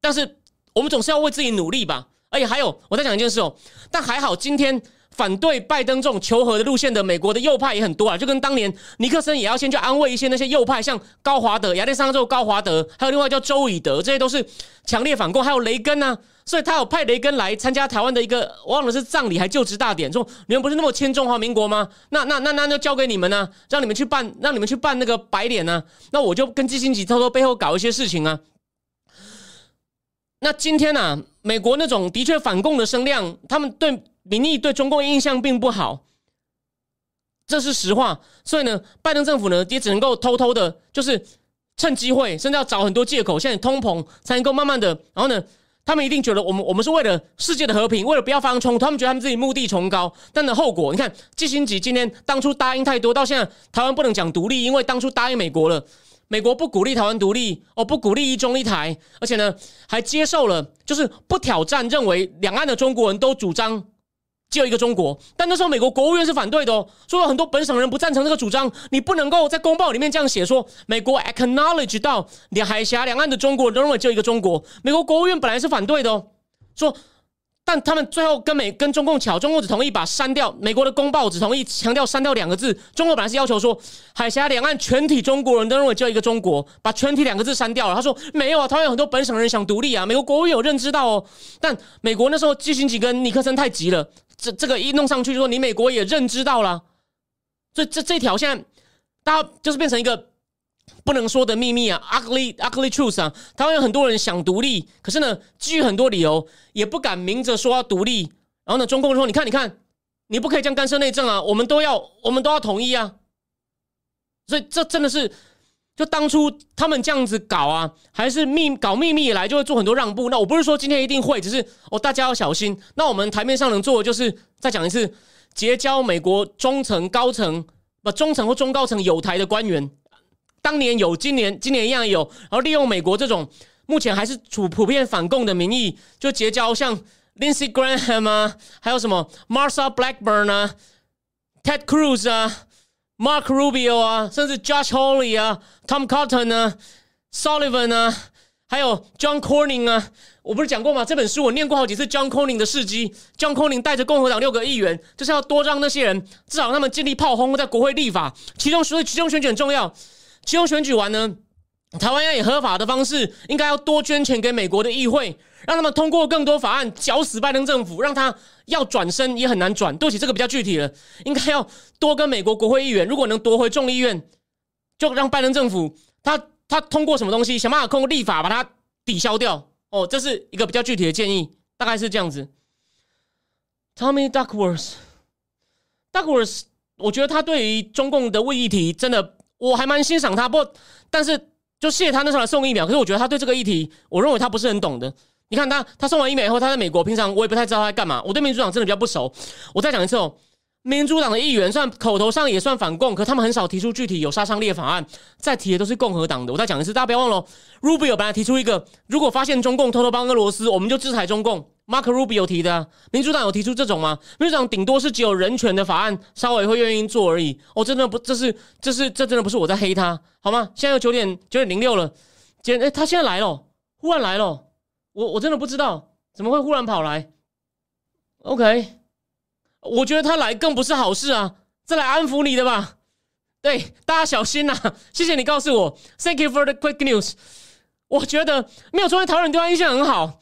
但是我们总是要为自己努力吧。而且还有，我再讲一件事哦。但还好，今天。反对拜登这种求和的路线的美国的右派也很多啊，就跟当年尼克森也要先去安慰一些那些右派，像高华德、亚利桑那州高华德，还有另外叫周以德，这些都是强烈反共，还有雷根呢，所以他有派雷根来参加台湾的一个，忘了是葬礼还就职大典，说你们不是那么亲中华民国吗？那那那那就交给你们呢，让你们去办，让你们去办那个白脸呢，那我就跟基辛吉偷偷背后搞一些事情啊。那今天呢，美国那种的确反共的声量，他们对。民意对中共印象并不好，这是实话。所以呢，拜登政府呢也只能够偷偷的，就是趁机会，甚至要找很多借口，现在通膨才能够慢慢的。然后呢，他们一定觉得我们我们是为了世界的和平，为了不要发生冲突，他们觉得他们自己目的崇高。但的后果，你看，季新吉今天当初答应太多，到现在台湾不能讲独立，因为当初答应美国了，美国不鼓励台湾独立，哦，不鼓励一中一台，而且呢还接受了，就是不挑战，认为两岸的中国人都主张。只有一个中国，但那时候美国国务院是反对的哦，说有很多本省人不赞成这个主张，你不能够在公报里面这样写，说美国 acknowledge 到两海峡两岸的中国人认为只有一个中国，美国国务院本来是反对的哦，说。但他们最后跟美跟中共巧，中共只同意把删掉美国的公报，只同意强调删掉两个字。中国本来是要求说海峡两岸全体中国人都认为只有一个中国，把全体两个字删掉了。他说没有啊，他有很多本省人想独立啊。美国国务院有认知到哦，但美国那时候基辛吉跟尼克森太急了，这这个一弄上去就说你美国也认知到了，所以这这条现在大家就是变成一个。不能说的秘密啊，ugly ugly truth 啊！台湾有很多人想独立，可是呢，基于很多理由，也不敢明着说要独立。然后呢，中共说：“你看，你看，你不可以这样干涉内政啊！我们都要，我们都要统一啊！”所以这真的是就当初他们这样子搞啊，还是秘搞秘密以来，就会做很多让步。那我不是说今天一定会，只是哦，大家要小心。那我们台面上能做的就是再讲一次，结交美国中层、高层不中层或中高层有台的官员。当年有，今年今年一样有。然后利用美国这种目前还是处普遍反共的名义，就结交像 Lindsey Graham 啊，还有什么 Marsha Blackburn 啊，Ted Cruz 啊。Mark Rubio 啊，甚至 Josh Hawley 啊，Tom Cotton 啊，Sullivan 啊，还有 John Cornyn 啊，我不是讲过吗？这本书我念过好几次。John Cornyn 的事迹，John Cornyn 带着共和党六个议员，就是要多让那些人至少他们尽力炮轰在国会立法。其中所以其中选举很重要，其中选举完呢，台湾要以合法的方式，应该要多捐钱给美国的议会。让他们通过更多法案，绞死拜登政府，让他要转身也很难转。对不起，这个比较具体了，应该要多跟美国国会议员，如果能夺回众议院，就让拜登政府他他通过什么东西，想办法通过立法把它抵消掉。哦，这是一个比较具体的建议，大概是这样子。Tommy Duckworth，Duckworth，我觉得他对于中共的问议题真的我还蛮欣赏他，不但是就谢他那时候来送疫苗，可是我觉得他对这个议题，我认为他不是很懂的。你看他，他送完疫苗以后，他在美国。平常我也不太知道他在干嘛。我对民主党真的比较不熟。我再讲一次哦，民主党的议员算口头上也算反共，可他们很少提出具体有杀伤力的法案，再提的都是共和党的。我再讲一次，大家不要忘了，Rubio 本来提出一个，如果发现中共偷偷帮俄罗斯，我们就制裁中共。Mark Rubio 提的，啊民主党有提出这种吗？民主党顶多是只有人权的法案，稍微会愿意做而已。哦，真的不，这是这是这真的不是我在黑他，好吗？现在九点九点零六了，今天哎，他现在来了，忽然来了，我我真的不知道。怎么会忽然跑来？OK，我觉得他来更不是好事啊，再来安抚你的吧？对，大家小心呐！谢谢你告诉我，Thank you for the quick news。我觉得没有昨天台湾人对他印象很好，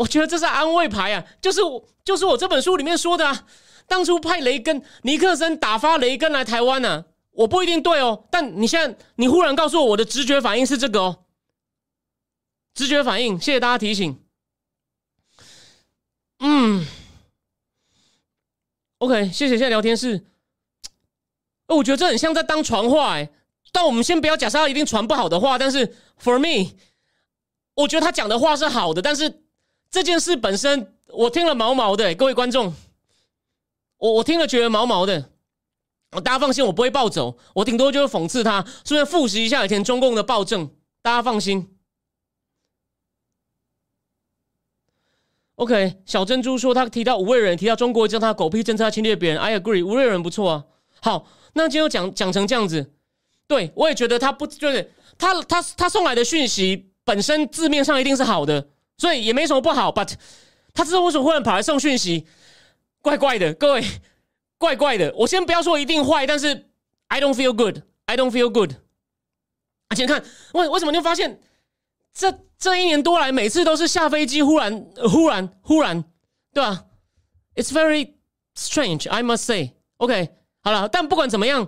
我觉得这是安慰牌啊，就是我就是我这本书里面说的啊，当初派雷根尼克森打发雷根来台湾呢，我不一定对哦，但你现在你忽然告诉我，我的直觉反应是这个哦，直觉反应，谢谢大家提醒。嗯，OK，谢谢。现在聊天室，哦，我觉得这很像在当传话哎。但我们先不要假设他一定传不好的话，但是 For me，我觉得他讲的话是好的。但是这件事本身，我听了毛毛的。各位观众，我我听了觉得毛毛的。大家放心，我不会暴走，我顶多就是讽刺他，顺便复习一下以前中共的暴政。大家放心。OK，小珍珠说他提到吴瑞仁，提到中国叫他狗屁政策侵略别人。I agree，吴瑞仁不错啊。好，那今天讲讲成这样子，对我也觉得他不就是，他他他送来的讯息本身字面上一定是好的，所以也没什么不好。But 他知道为什么忽然跑来送讯息，怪怪的，各位，怪怪的。我先不要说一定坏，但是 I don't feel good，I don't feel good。而且看为为什么你会发现这？这一年多来，每次都是下飞机，忽然、忽然、忽然，对吧？It's very strange, I must say. OK，好了，但不管怎么样，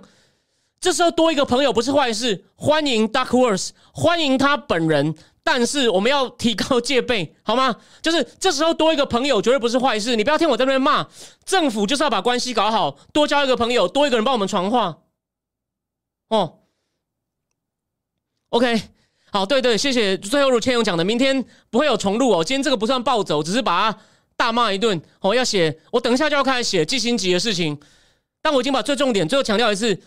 这时候多一个朋友不是坏事。欢迎 Duckworth，欢迎他本人，但是我们要提高戒备，好吗？[laughs] 就是这时候多一个朋友绝对不是坏事。你不要听我在那边骂政府，就是要把关系搞好，多交一个朋友，多一个人帮我们传话。哦，OK。好，对对，谢谢。最后如千勇讲的，明天不会有重录哦。今天这个不算暴走，只是把他大骂一顿。哦，要写，我等一下就要开始写季星吉的事情。但我已经把最重点最后强调一次，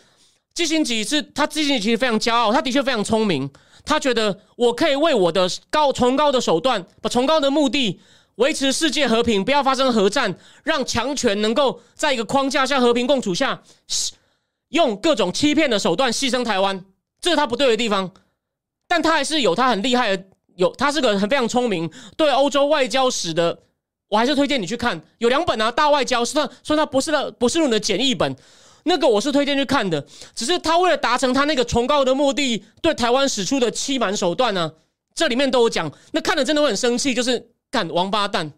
季星吉是他季星吉其实非常骄傲，他的确非常聪明。他觉得我可以为我的高崇高的手段，把崇高的目的维持世界和平，不要发生核战，让强权能够在一个框架下和平共处下，用各种欺骗的手段牺牲台湾，这是他不对的地方。但他还是有他很厉害的，有他是个很非常聪明，对欧洲外交史的，我还是推荐你去看，有两本啊，《大外交》是他说他不是的，不是论的简易本，那个我是推荐去看的。只是他为了达成他那个崇高的目的，对台湾使出的欺瞒手段呢，这里面都有讲。那看了真的会很生气，就是干王八蛋。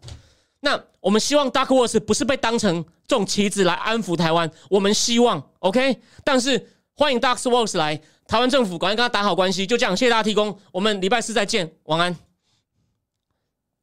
那我们希望 Dark Horse 不是被当成这种棋子来安抚台湾，我们希望 OK，但是欢迎 Dark Horse 来。台湾政府赶快跟他打好关系，就这样，谢谢大家提供，我们礼拜四再见，晚安。